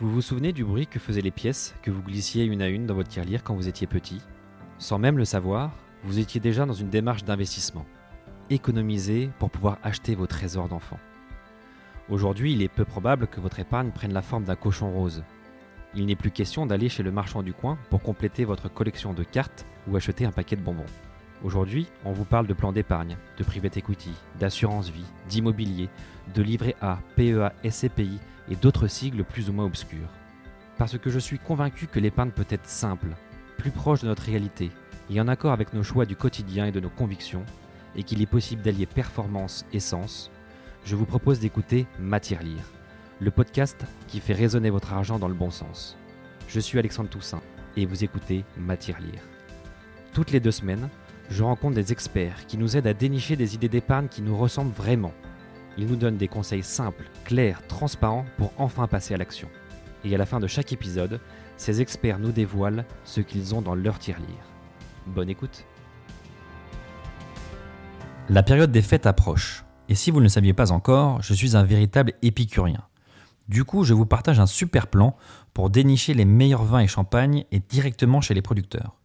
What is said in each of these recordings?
Vous vous souvenez du bruit que faisaient les pièces que vous glissiez une à une dans votre tirelire quand vous étiez petit? Sans même le savoir, vous étiez déjà dans une démarche d'investissement. Économiser pour pouvoir acheter vos trésors d'enfant. Aujourd'hui, il est peu probable que votre épargne prenne la forme d'un cochon rose. Il n'est plus question d'aller chez le marchand du coin pour compléter votre collection de cartes ou acheter un paquet de bonbons. Aujourd'hui, on vous parle de plan d'épargne, de private equity, d'assurance vie, d'immobilier, de livret A, PEA, SCPI et d'autres sigles plus ou moins obscurs. Parce que je suis convaincu que l'épargne peut être simple, plus proche de notre réalité et en accord avec nos choix du quotidien et de nos convictions, et qu'il est possible d'allier performance et sens, je vous propose d'écouter Matière Lire, le podcast qui fait résonner votre argent dans le bon sens. Je suis Alexandre Toussaint et vous écoutez Matière Lire. Toutes les deux semaines, je rencontre des experts qui nous aident à dénicher des idées d'épargne qui nous ressemblent vraiment. Ils nous donnent des conseils simples, clairs, transparents pour enfin passer à l'action. Et à la fin de chaque épisode, ces experts nous dévoilent ce qu'ils ont dans leur tirelire. Bonne écoute. La période des fêtes approche. Et si vous ne le saviez pas encore, je suis un véritable épicurien. Du coup, je vous partage un super plan pour dénicher les meilleurs vins et champagnes et directement chez les producteurs.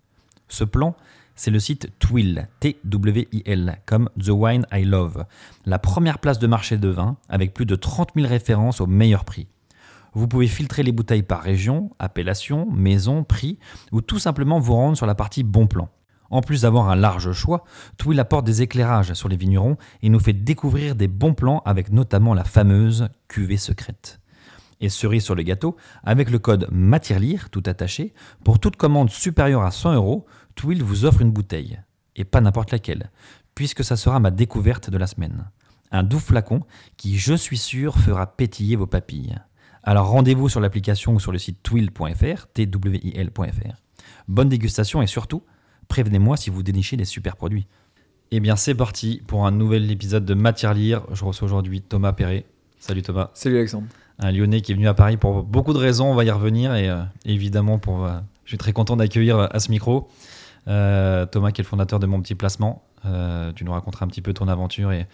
Ce plan, c'est le site Twill, T-W-I-L, comme The Wine I Love, la première place de marché de vin avec plus de 30 000 références au meilleur prix. Vous pouvez filtrer les bouteilles par région, appellation, maison, prix, ou tout simplement vous rendre sur la partie bon plan. En plus d'avoir un large choix, Twill apporte des éclairages sur les vignerons et nous fait découvrir des bons plans avec notamment la fameuse cuvée secrète. Et cerise sur le gâteau, avec le code MATIRLIRE, tout attaché, pour toute commande supérieure à 100 euros, Twill vous offre une bouteille. Et pas n'importe laquelle, puisque ça sera ma découverte de la semaine. Un doux flacon qui, je suis sûr, fera pétiller vos papilles. Alors rendez-vous sur l'application ou sur le site twill.fr, twil.fr. Bonne dégustation et surtout, prévenez-moi si vous dénichez des super produits. Eh bien c'est parti pour un nouvel épisode de Matière Lire. Je reçois aujourd'hui Thomas Perret. Salut Thomas. Salut Alexandre. Un Lyonnais qui est venu à Paris pour beaucoup de raisons, on va y revenir et euh, évidemment pour, euh, je suis très content d'accueillir à ce micro euh, Thomas qui est le fondateur de Mon Petit Placement. tu nous raconteras un petit peu ton aventure et,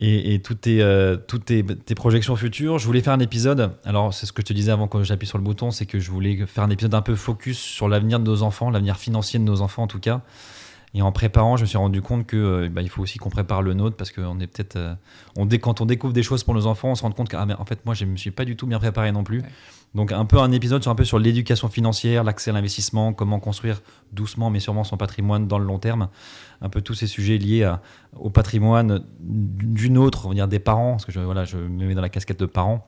et, toutes, tes, toutes tes, projections futures. Je voulais faire un épisode, alors c'est ce que je te disais avant que j'appuie sur le bouton, c'est que je voulais faire un épisode un peu focus sur l'avenir de nos enfants, l'avenir financier de nos enfants en tout cas. Et en préparant, je me suis rendu compte que euh, bah, il faut aussi qu'on prépare le nôtre parce qu'on est peut-être, euh, on quand on découvre des choses pour nos enfants, on se rend compte qu'en ah, fait moi je me suis pas du tout bien préparé non plus. Donc un peu un épisode sur un peu sur l'éducation financière, l'accès à l'investissement, comment construire doucement mais sûrement son patrimoine dans le long terme, un peu tous ces sujets liés au patrimoine d'une autre, on va dire des parents, parce que je, voilà, je me mets dans la casquette de parents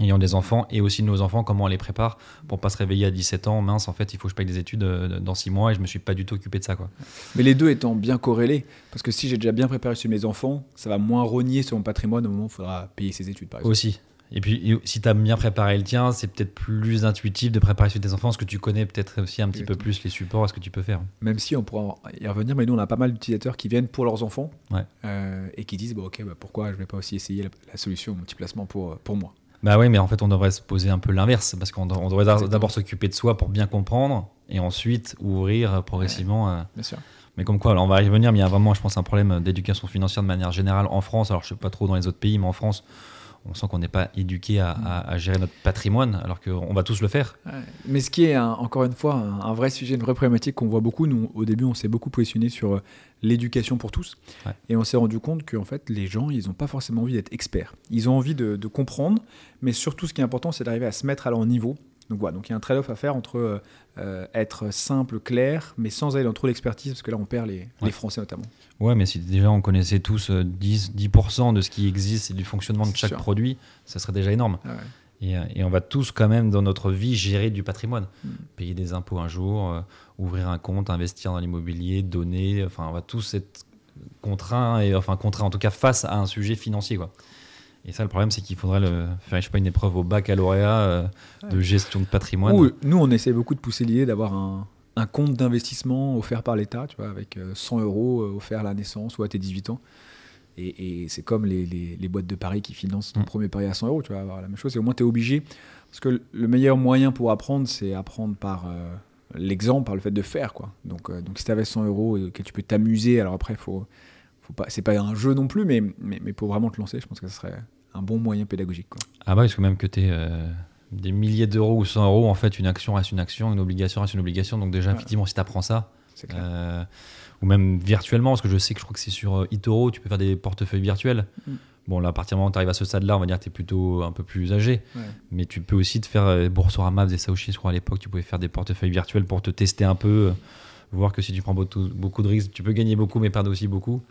ayant des enfants et aussi nos enfants, comment on les prépare pour pas se réveiller à 17 ans, mince, en fait, il faut que je paye des études euh, dans 6 mois et je me suis pas du tout occupé de ça. Quoi. Mais les deux étant bien corrélés, parce que si j'ai déjà bien préparé sur mes enfants, ça va moins rogner sur mon patrimoine au moment où il faudra payer ses études, par exemple. Aussi. Et puis, si tu as bien préparé le tien, c'est peut-être plus intuitif de préparer sur tes enfants, parce que tu connais peut-être aussi un petit peu plus les supports, ce que tu peux faire. Même si on pourra y revenir, mais nous, on a pas mal d'utilisateurs qui viennent pour leurs enfants ouais. euh, et qui disent bon, Ok, bah, pourquoi je ne vais pas aussi essayer la, la solution multiplacement pour, pour moi bah oui, mais en fait, on devrait se poser un peu l'inverse, parce qu'on devrait d'abord s'occuper de soi pour bien comprendre, et ensuite ouvrir progressivement. Euh, bien sûr. Mais comme quoi, alors on va y revenir, mais il y a vraiment, je pense, un problème d'éducation financière de manière générale en France. Alors, je ne sais pas trop dans les autres pays, mais en France, on sent qu'on n'est pas éduqué à, gérer notre patrimoine, alors qu'on va tous le faire. Mais ce qui est, encore une fois, un, vrai sujet, une vraie problématique qu'on voit beaucoup, nous, au début, on s'est beaucoup positionné sur euh, l'éducation pour tous, et on s'est rendu compte qu'en fait, les gens, ils n'ont pas forcément envie d'être experts. Ils ont envie de, de comprendre, mais surtout, ce qui est important, c'est d'arriver à se mettre à leur niveau donc voilà, donc il y a un trade-off à faire entre euh, euh, être simple, clair, mais sans aller dans trop l'expertise, parce que là on perd les, Français notamment. Ouais, mais si déjà on connaissait tous 10%, euh, 10 de ce qui existe et du fonctionnement de chaque produit, ça serait déjà énorme. Ah et, on va tous quand même dans notre vie gérer du patrimoine, hmm. payer des impôts un jour, ouvrir un compte, investir dans l'immobilier, donner, enfin on va tous être contraints, et, enfin contraints en tout cas face à un sujet financier. quoi. Et ça, le problème, c'est qu'il faudrait le, faire je sais pas, une épreuve au baccalauréat euh, de gestion de patrimoine. nous, on essaie beaucoup de pousser l'idée d'avoir un, un, compte d'investissement offert par l'État, tu vois, avec 100 euh, euros euh, offert à la naissance ou à tes 18 ans. Et, et c'est comme les, les, boîtes de paris qui financent ton mm. premier pari à 100 euros, tu vas avoir la même chose. Et au moins, tu es obligé. Parce que le meilleur moyen pour apprendre, c'est apprendre par l'exemple, par le fait de faire. Quoi. Donc, donc si tu avais 100 euros et que tu peux t'amuser, alors après, il faut pas, c'est pas un jeu non plus, mais, mais, mais, pour vraiment te lancer, je pense que ce serait un bon moyen pédagogique. Quoi. Ah bah, il faut même que tu es, euh, des milliers d'euros ou 100 euros, en fait, une action reste une action, une obligation reste une obligation. Donc déjà, effectivement, si tu apprends ça, euh, ou même virtuellement, parce que je sais que je crois que c'est sur eToro, tu peux faire des portefeuilles virtuels. Mm. Bon, là, à partir du moment où tu arrives à ce stade-là, on va dire que tu es plutôt un peu plus âgé. Mais tu peux aussi te faire, Boursorama faisait ça aussi, je crois, à l'époque, tu pouvais faire des portefeuilles virtuels pour te tester un peu voir que si tu prends beaucoup de risques, tu peux gagner beaucoup mais perdre aussi beaucoup.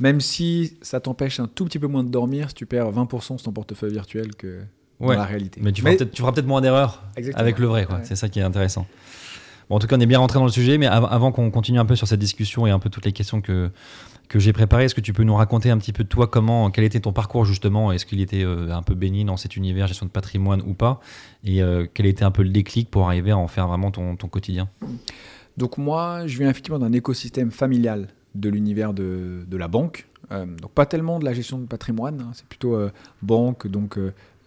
Même si ça t'empêche un tout petit peu moins de dormir, si tu perds 20% sur ton portefeuille virtuel que dans la réalité. Mais tu feras peut-être moins d'erreurs avec le vrai. C'est ça qui est intéressant. Bon, en tout cas, on est bien rentré dans le sujet, mais avant qu'on continue un peu sur cette discussion et un peu toutes les questions que, que j'ai préparées, est-ce que tu peux nous raconter un petit peu de toi, comment, quel était ton parcours justement? Est-ce qu'il était euh, un peu béni dans cet univers gestion de patrimoine ou pas? Et euh, quel était un peu le déclic pour arriver à en faire vraiment ton, ton quotidien? Donc moi, je viens effectivement d'un écosystème familial de l'univers de, la banque. Euh, donc pas tellement de la gestion de patrimoine, hein. c'est plutôt euh, banque, donc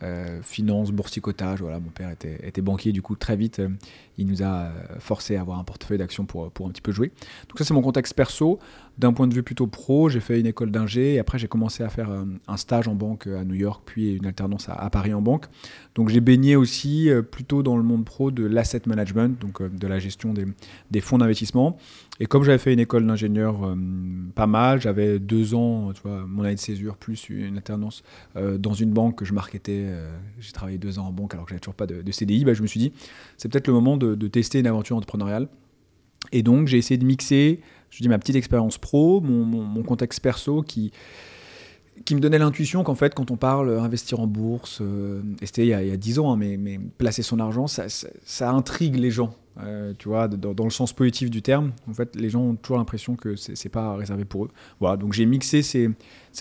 euh, euh, finance, boursicotage. Voilà, mon père était, banquier, du coup, très vite, euh, il nous a euh, forcé à avoir un portefeuille d'actions pour, pour un petit peu jouer. Donc, ça, c'est mon contexte perso. D'un point de vue plutôt pro, j'ai fait une école d'ingé et après, j'ai commencé à faire un stage en banque à New York, puis une alternance à, Paris en banque. Donc, j'ai baigné aussi plutôt dans le monde pro de l'asset management, donc de la gestion des, des fonds d'investissement. Et comme j'avais fait une école d'ingénieur pas mal, j'avais deux ans, tu vois, mon année de césure, plus une alternance dans une banque que je marketais euh, j'ai travaillé deux ans en banque alors que j'avais toujours pas de, CDI, bah, je me suis dit, c'est peut-être le moment de, tester une aventure entrepreneuriale. Et donc, j'ai essayé de mixer, je dis, ma petite expérience pro, mon, contexte perso qui, qui me donnait l'intuition qu'en fait, quand on parle investir en bourse, euh, et c'était il, y a dix ans, hein, mais, placer son argent, ça, intrigue les gens. Euh, tu vois, dans, le sens positif du terme. En fait, les gens ont toujours l'impression que c'est pas réservé pour eux. Voilà, donc j'ai mixé ces,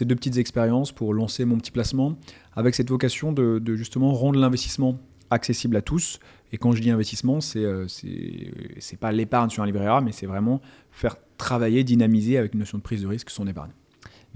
deux petites expériences pour lancer mon petit placement avec cette vocation de, justement rendre l'investissement accessible à tous. Et quand je dis investissement, c'est euh, c'est pas l'épargne sur un livret A, mais c'est vraiment faire travailler, dynamiser avec une notion de prise de risque son épargne.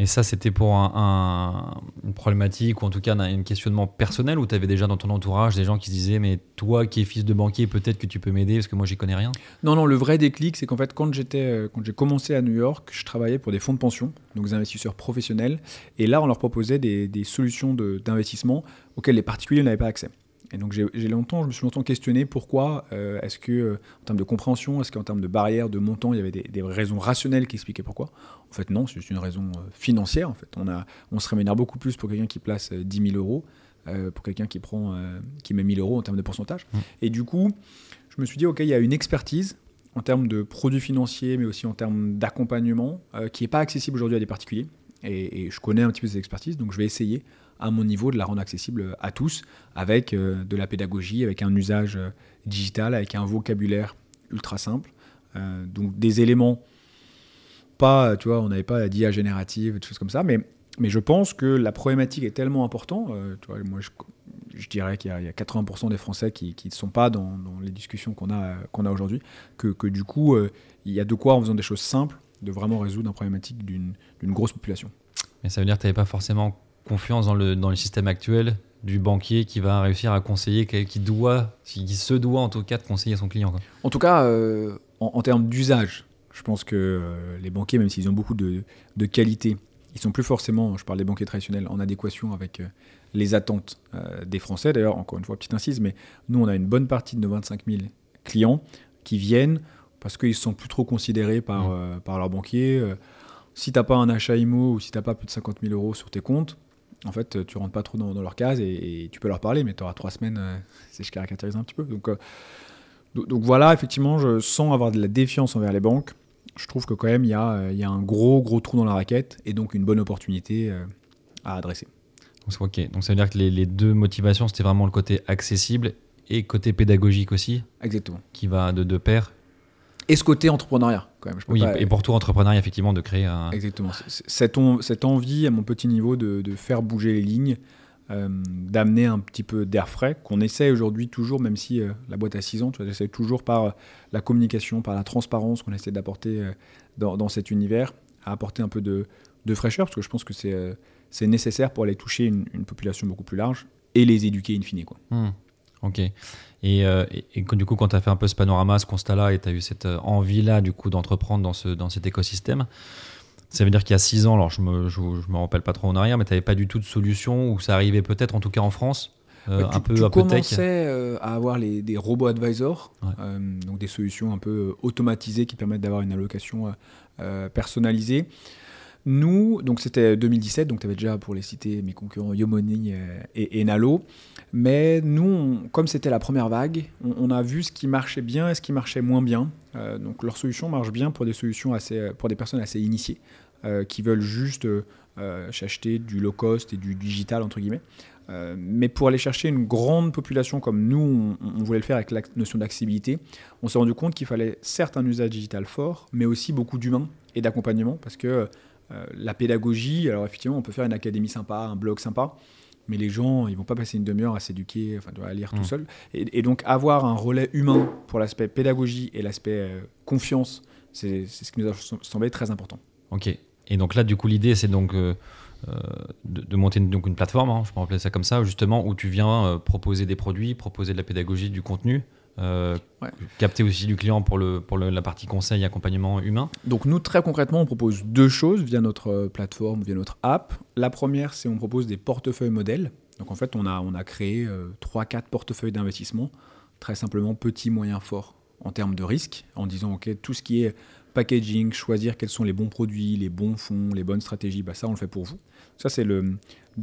Et ça, c'était pour un, une problématique ou en tout cas un, questionnement personnel où tu avais déjà dans ton entourage des gens qui se disaient Mais toi qui es fils de banquier, peut-être que tu peux m'aider parce que moi, j'y connais rien? Non, non, le vrai déclic, c'est qu'en fait, quand euh, j'ai commencé à New York, je travaillais pour des fonds de pension, donc des investisseurs professionnels. Et là, on leur proposait des solutions d'investissement auxquelles les particuliers n'avaient pas accès. Et donc j'ai longtemps, je me suis longtemps questionné pourquoi euh, est-ce que euh, en termes de compréhension, est-ce qu'en termes de barrières, de montant, il y avait des, raisons rationnelles qui expliquaient pourquoi? En fait non, c'est juste une raison euh, financière. En fait, on a, on se rémunère beaucoup plus pour quelqu'un qui place 10 000 euros, pour quelqu'un qui prend, qui met 1000 euros en termes de pourcentage. Mmh. Et du coup, je me suis dit ok, il y a une expertise en termes de produits financiers, mais aussi en termes d'accompagnement, qui n'est pas accessible aujourd'hui à des particuliers. Et, et, je connais un petit peu ces expertises, donc je vais essayer à mon niveau de la rendre accessible à tous avec euh, de la pédagogie, avec un usage euh, digital, avec un vocabulaire ultra simple. Euh, donc des éléments, pas, tu vois, on n'avait pas la DIA générative, des choses comme ça, mais, mais je pense que la problématique est tellement importante. tu vois, moi, je, dirais qu'il y, a 80% des Français qui ne sont pas dans, les discussions qu'on a, qu'on a aujourd'hui, que, que, du coup, il y a de quoi, en faisant des choses simples, de vraiment résoudre une problématique d'une grosse population. Mais ça veut dire que tu n'avais pas forcément confiance dans le, dans le système actuel du banquier qui va réussir à conseiller, qui doit, qui se doit en tout cas de conseiller son client. En tout cas, euh, en, termes d'usage, je pense que euh, les banquiers, même s'ils ont beaucoup de, de qualité, ils sont plus forcément, je parle des banquiers traditionnels, en adéquation avec euh, les attentes des Français. D'ailleurs, encore une fois, petite incise, mais nous, on a une bonne partie de nos 25 000 clients qui viennent parce qu'ils sont plus trop considérés par, mmh. par leurs banquiers. si tu n'as pas un achat IMO ou si tu n'as pas plus de 50 000 euros sur tes comptes, en fait, tu rentres pas trop dans, leur case et, tu peux leur parler, mais tu auras trois semaines, euh, si je caractérise un petit peu. Donc, euh, donc voilà, effectivement, je sens avoir de la défiance envers les banques. Je trouve que quand même, il y a, y a, un gros, gros trou dans la raquette et donc une bonne opportunité euh, à adresser. Ok, donc ça veut dire que les, deux motivations, c'était vraiment le côté accessible et côté pédagogique aussi. Exactement. Qui va de deux pair et ce côté entrepreneuriat quand même. oui, et pour tout entrepreneuriat, effectivement, de créer un. Exactement. Cette, cette envie, à mon petit niveau, de, de faire bouger les lignes, euh, d'amener un petit peu d'air frais, qu'on essaie aujourd'hui toujours, même si euh, la boîte a 6 ans, tu vois, toujours par euh, la communication, par la transparence qu'on essaie d'apporter dans, dans, cet univers, à apporter un peu de, de fraîcheur, parce que je pense que c'est c'est nécessaire pour aller toucher une, population beaucoup plus large et les éduquer in fine. Quoi. Hmm. Ok. Euh, et, et, du coup, quand tu as fait un peu ce panorama, ce constat-là, et tu as eu cette euh, envie-là, du coup, d'entreprendre dans, ce, dans cet écosystème, ça veut dire qu'il y a six ans, alors je me, je, me rappelle pas trop en arrière, mais tu n'avais pas du tout de solution, ou ça arrivait peut-être, en tout cas en France euh, Bah, tu, un peu tu un peu tech commençais euh, à avoir les, des robots advisors, Ouais. euh, donc des solutions un peu automatisées qui permettent d'avoir une allocation personnalisée. Nous, donc c'était 2017, donc tu avais déjà pour les citer mes concurrents Yomoni euh, et, et Nalo. Mais nous, comme c'était la première vague, on, a vu ce qui marchait bien et ce qui marchait moins bien. Euh, donc leur solution marche bien pour des solutions assez, pour des personnes assez initiées euh, qui veulent juste euh, euh, acheter du low cost et du digital entre guillemets. Euh, mais pour aller chercher une grande population comme nous, on, on voulait le faire avec la notion d'accessibilité, on s'est rendu compte qu'il fallait certes un usage digital fort, mais aussi beaucoup d'humains et d'accompagnement, parce que euh, la pédagogie, alors effectivement, on peut faire une académie sympa, un blog sympa, mais les gens, ils vont pas passer une demi-heure à s'éduquer, enfin, à lire Mm. tout seul. Et, et donc avoir un relais humain pour l'aspect pédagogie et l'aspect euh, confiance, c'est ce qui nous a semblé très important. Ok. Et donc là, du coup, l'idée, c'est donc euh, de, de monter une, donc une plateforme, hein, je peux appeler ça comme ça, justement, où tu viens proposer des produits, proposer de la pédagogie, du contenu, euh, Ouais. capter aussi du client pour, le, pour le- la partie conseil, accompagnement humain. Donc nous, très concrètement, on propose deux choses via notre euh, plateforme, via notre app. La première, c'est on propose des portefeuilles modèles. Donc en fait, on a, on a créé euh, 3-4 portefeuilles d'investissement, très simplement petit, moyen, fort en termes de risque, en disant, OK, tout ce qui est packaging, choisir quels sont les bons produits, les bons fonds, les bonnes stratégies, bah ça, on le fait pour vous. Ça, c'est le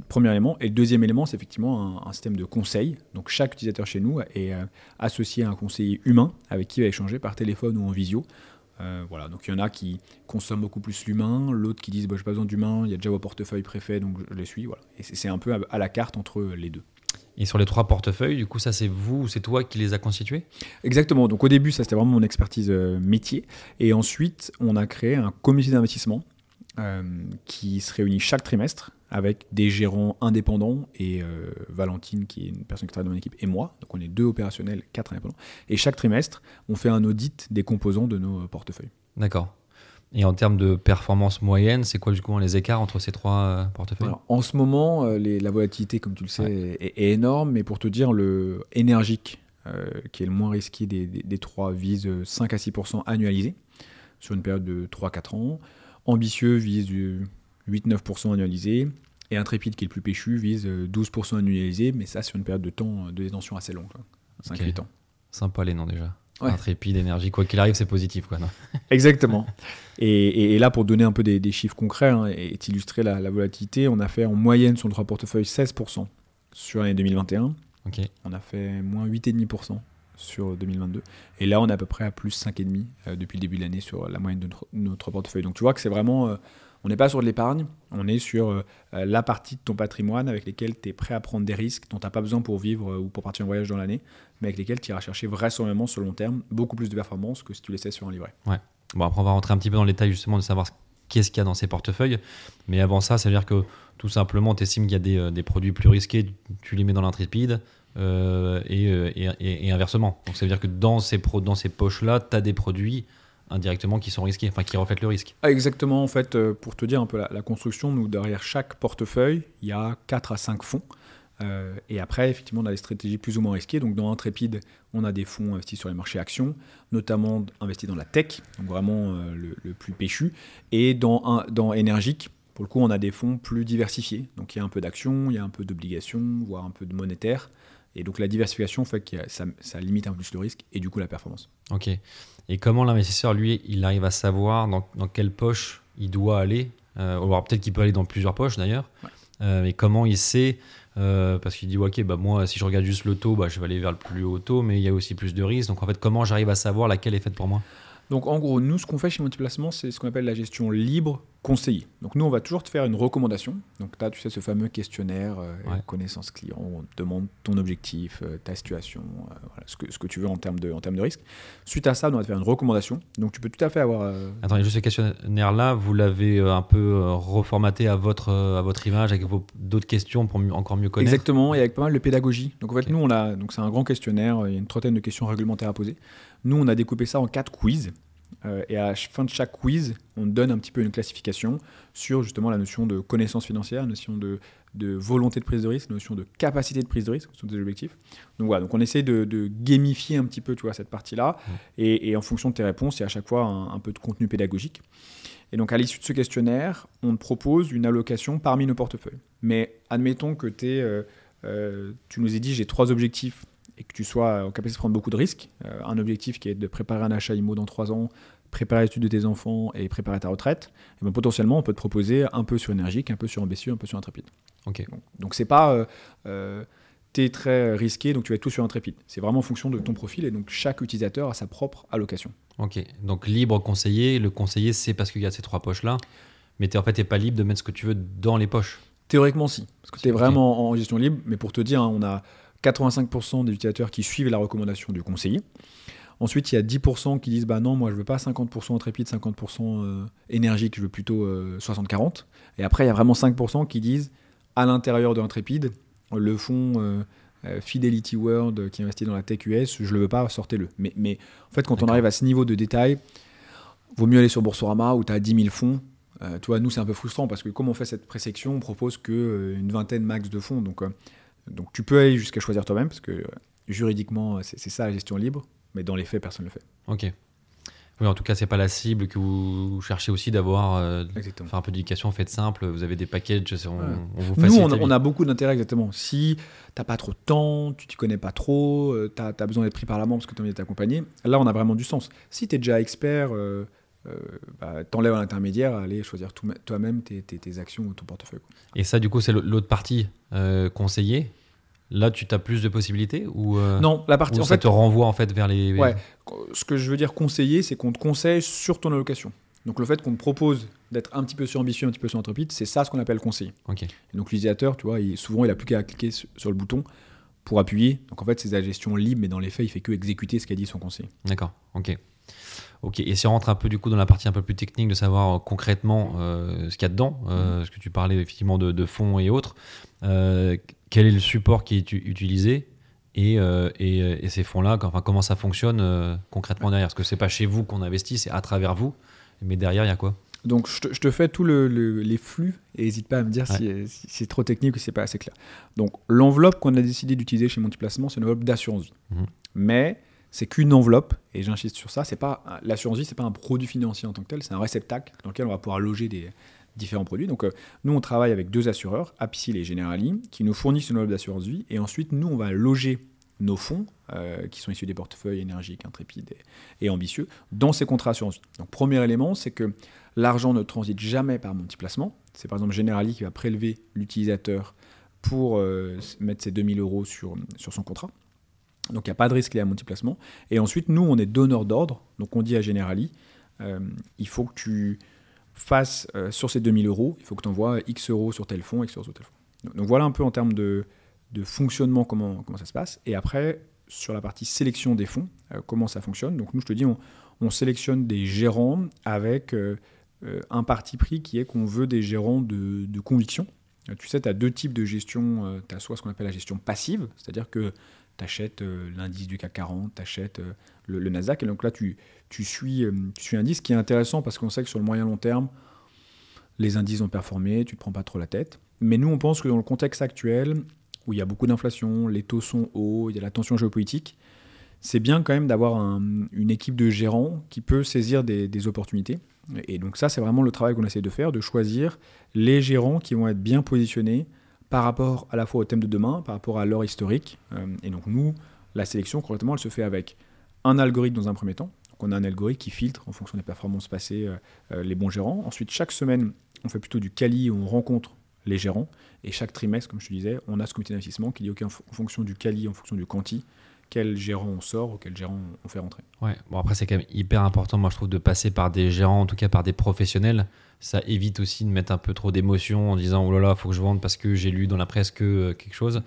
premier élément. Et le deuxième élément, c'est effectivement un, un système de conseil. Donc chaque utilisateur chez nous est euh, associé à un conseiller humain avec qui il va échanger par téléphone ou en visio. Euh, voilà, donc il y en a qui consomment beaucoup plus l'humain, l'autre qui disent bah, j'ai pas besoin d'humain, il y a déjà vos portefeuilles préfaits donc je les suis. Voilà. Et c'est un peu à, à la carte entre les deux. Et sur les trois portefeuilles, du coup, ça, c'est vous ou c'est toi qui les a constitués? Exactement, donc au début ça c'était vraiment mon expertise euh, métier. Et ensuite on a créé un comité d'investissement qui se réunit chaque trimestre avec des gérants indépendants et euh, Valentine qui est une personne qui travaille dans mon équipe et moi. Donc on est deux opérationnels, quatre indépendants. Et chaque trimestre on fait un audit des composants de nos euh, portefeuilles. D'accord. Et en termes de performance moyenne, c'est quoi, du coup, les écarts entre ces trois euh, portefeuilles? Alors, en ce moment, euh, les- la volatilité, comme tu le sais, est, est énorme. Mais pour te dire, le énergique, euh, qui est le moins risqué des, des- des trois, vise euh, 5 à 6 annualisé sur une période de 3-4 ans. Ambitieux vise du 8-9% annualisé. Et Intrépide, qui est le plus péchu, vise euh, 12% annualisé. Mais ça, sur une période de temps euh, de détention assez longue, 5-8 Ok. ans. Sympa les noms déjà. Ouais. Intrépide, énergie, quoi qu'il arrive, c'est positif. Quoi, non Exactement. Et, et- et là, pour donner un peu des, des chiffres concrets hein, et t'illustrer la, la volatilité, on a fait en moyenne sur le trois portefeuilles 16% sur l'année 2021. ok. On a fait moins 8,5% sur 2022. Et là, on est à peu près à plus 5,5% euh, depuis le début de l'année sur la moyenne de notre, portefeuille. Donc tu vois que c'est vraiment... euh, on n'est pas sur de l'épargne, on est sur euh, la partie de ton patrimoine avec lesquels tu es prêt à prendre des risques dont tu n'as pas besoin pour vivre euh, ou pour partir en voyage dans l'année, mais avec lesquels tu iras chercher vraisemblablement sur le long terme beaucoup plus de performance que si tu laissais sur un livret. Bon, après, on va rentrer un petit peu dans le détail justement de savoir ce- qu'est-ce qu'il y a dans ces portefeuilles. Mais avant ça, ça veut dire que tout simplement, tu estimes qu'il y a des, des produits plus risqués, tu les mets dans l'intrépide euh, et, euh, et- inversement. Donc ça veut dire que dans ces, poches-là, tu as des produits indirectement qui sont risqués, enfin qui reflètent le risque. Ah, exactement, en fait, euh, pour te dire un peu la, construction, nous, derrière chaque portefeuille, il y a 4 à 5 fonds. Et après, effectivement, on a des stratégies plus ou moins risquées. Donc, dans Intrépide, on a des fonds investis sur les marchés actions, notamment investis dans la tech, donc vraiment le, plus péchu. Et dans Énergique, pour le coup, on a des fonds plus diversifiés. Donc, il y a un peu d'actions, il y a un peu d'obligations, voire un peu de monétaire. Et donc, la diversification fait que ça, ça limite un peu plus le risque et du coup la performance. Ok. Et comment l'investisseur, lui, il arrive à savoir dans, dans quelle poche il doit aller euh, alors peut-être qu'il peut aller dans plusieurs poches d'ailleurs. Ouais. Euh, mais comment il sait euh, Parce qu'il dit, ok, bah, moi, si je regarde juste le taux, bah, je vais aller vers le plus haut taux, mais il y a aussi plus de risques. Donc en fait, comment j'arrive à savoir laquelle est faite pour moi? Donc en gros, nous, ce qu'on fait chez Multiplacement, c'est ce qu'on appelle la gestion libre conseillée. Donc nous, on va toujours te faire une recommandation. Donc tu as, tu sais, ce fameux questionnaire, euh, Ouais. connaissance client, où on te demande ton objectif, euh, ta situation, euh, voilà, ce, que, ce que tu veux en termes, de, en termes de risque. Suite à ça, on va te faire une recommandation. Donc tu peux tout à fait avoir... Attendez, juste ce questionnaire-là, vous l'avez un peu reformaté à votre, à votre image avec vos- d'autres questions pour encore mieux connaître Exactement, et avec pas mal de pédagogie. Donc en fait, nous, on a, donc c'est un grand questionnaire, il y a une trentaine de questions réglementaires à poser. Nous, on a découpé ça en quatre quiz. euh, et à la fin de chaque quiz, on donne un petit peu une classification sur justement la notion de connaissance financière, la notion de, de volonté de prise de risque, la notion de capacité de prise de risque, ce sont des objectifs. Donc voilà, donc on essaie de, de gamifier un petit peu tu vois, cette partie-là, et, et en fonction de tes réponses, il y a à chaque fois un, un peu de contenu pédagogique. Et donc à l'issue de ce questionnaire, on te propose une allocation parmi nos portefeuilles. Mais admettons que es euh, tu nous as dit j'ai trois objectifs et que tu sois en capacité de prendre beaucoup de risques, euh, un objectif qui est de préparer un achat IMO dans trois ans, préparer l'étude de tes enfants et préparer ta retraite, et ben, potentiellement on peut te proposer un peu sur énergique, un peu sur ambitieux, un peu sur intrépide. Ok. Donc, c'est pas euh, euh, t'es très risqué, donc tu vas être tout sur intrépide. C'est vraiment en fonction de ton profil et donc chaque utilisateur a sa propre allocation. Ok. Donc libre conseiller. Le conseiller, c'est parce qu'il y a ces trois poches-là. Mais t'es, en fait, t'es pas libre de mettre ce que tu veux dans les poches. Théoriquement, si. Parce que tu es vraiment en gestion libre. Mais pour te dire, hein, on a 85% des utilisateurs qui suivent la recommandation du conseiller. Ensuite, il y a 10% qui disent bah non, moi je veux pas 50% intrépide, 50% euh, énergique, je veux plutôt euh, 60-40. Et après, il y a vraiment 5% qui disent à l'intérieur de intrépide, le fonds euh, euh, Fidelity World euh, qui investit dans la tech US, je le veux pas, sortez-le. Mais, mais en fait, quand on arrive à ce niveau de détail, vaut mieux aller sur Boursorama où tu as 10 000 fonds. Euh, vois, nous, c'est un peu frustrant parce que comme on fait cette présection, on propose que euh, une vingtaine max de fonds. Donc, euh, donc tu peux aller jusqu'à choisir toi-même parce que euh, juridiquement, c'est c'est ça la gestion libre. Mais dans les faits, personne ne le fait. Ok. Oui, en tout cas, c'est pas la cible que vous cherchez aussi d'avoir. euh, Exactement. faire un peu d'éducation, faites simple. Vous avez des packages, on, Ouais. on vous Nous, on, a- vie. on a beaucoup d'intérêt exactement. Si t'as pas trop de temps, tu t'y connais pas trop, tu as, besoin d'être pris par la main parce que tu as envie d'être accompagné, là, on a vraiment du sens. Si tu es déjà expert, euh, euh, bah, t'enlèves un intermédiaire à aller choisir toi-même tes, tes- tes actions ou ton portefeuille. quoi. Et ça, du coup, c'est l'autre partie euh, conseiller. Là, tu as plus de possibilités ou, euh, Non, la partie. En ça fait, te renvoie en fait vers les. Ouais. ce que je veux dire conseiller, c'est qu'on te conseille sur ton allocation. Donc le fait qu'on te propose d'être un petit peu sur ambitieux, un petit peu sur c'est ça ce qu'on appelle conseiller. Ok. Et donc l'utilisateur, tu vois, il- souvent il a plus qu'à cliquer sur, le bouton pour appuyer. Donc en fait c'est de la gestion libre, mais dans les faits il fait que exécuter ce qu'a dit son conseiller. D'accord. Ok. Ok. Et si on rentre un peu du coup dans la partie un peu plus technique de savoir euh, concrètement euh, ce qu'il y a dedans, euh, ce que tu parlais effectivement de, de fonds et autres, euh, quel est le support qui est utilisé et, et, et ces fonds-là, enfin, comment ça fonctionne concrètement derrière? Parce que c'est pas chez vous qu'on investit, c'est à travers vous. Mais derrière, il y a quoi? Donc je te, je te fais tous le, le- les flux et n'hésite pas à me dire si, si c'est trop technique ou si c'est pas assez clair. Donc l'enveloppe qu'on a décidé d'utiliser chez Multiplacement, c'est une enveloppe d'assurance vie. Mhm. Mais c'est qu'une enveloppe, et j'insiste sur ça, c'est pas l'assurance vie, c'est pas un produit financier en tant que tel, c'est un réceptacle dans lequel on va pouvoir loger des différents produits. Donc euh, nous on travaille avec deux assureurs, Apicil et Generali, qui nous fournissent une enveloppe d'assurance vie, et ensuite nous on va loger nos fonds, euh, qui sont issus des portefeuilles énergiques, intrépides et, ambitieux, dans ces contrats assurance vie. Donc premier élément, c'est que l'argent ne transite jamais par multiplacement. C'est par exemple Generali qui va prélever l'utilisateur pour euh, mettre ses 2000 euros sur, sur son contrat. Donc il n'y a pas de risque lié à multiplacement. Et ensuite, nous, on est donneur d'ordre. Donc on dit à Generali, euh, il faut que tu fasses euh, sur ces 2000 euros, il faut que tu envoies X euros sur tel fonds, X euros sur tel fonds. Donc, voilà un peu en termes de, de fonctionnement comment, comment ça se passe. Et après, sur la partie sélection des fonds, euh, comment ça fonctionne. Donc nous, je te dis, on, on sélectionne des gérants avec un parti pris qui est qu'on veut des gérants de, de conviction. Tu sais, tu as deux types de gestion. tu as soit ce qu'on appelle la gestion passive, c'est-à-dire que tu achètes l'indice du CAC 40, tu achètes le, Nasdaq, et donc là, tu, tu, suis, euh, tu suis un indice qui est intéressant parce qu'on sait que sur le moyen long terme, les indices ont performé, tu ne te prends pas trop la tête. Mais nous, on pense que dans le contexte actuel, où il y a beaucoup d'inflation, les taux sont hauts, il y a la tension géopolitique, c'est bien quand même d'avoir un- une équipe de gérants qui peut saisir des opportunités. Et donc ça, c'est vraiment le travail qu'on essaie de faire, de choisir les gérants qui vont être bien positionnés par rapport à la fois au thème de demain, par rapport à leur historique. Euh, et donc nous, la sélection, concrètement, elle se fait avec un algorithme dans un premier temps. Donc on a un algorithme qui filtre en fonction des performances passées euh, euh, les bons gérants. Ensuite, chaque semaine, on fait plutôt du quali où on rencontre les gérants. Et chaque trimestre, comme je te disais, on a ce comité d'investissement qui dit, OK, en fonction du quali, en fonction du quanti, quel gérant on sort ou quel gérant on fait rentrer. Ouais, bon après c'est quand même hyper important, moi je trouve, de passer par des gérants, en tout cas par des professionnels. Ça évite aussi de mettre un peu trop d'émotion en disant oh là là, faut que je vende parce que j'ai lu dans la presse que euh, quelque chose.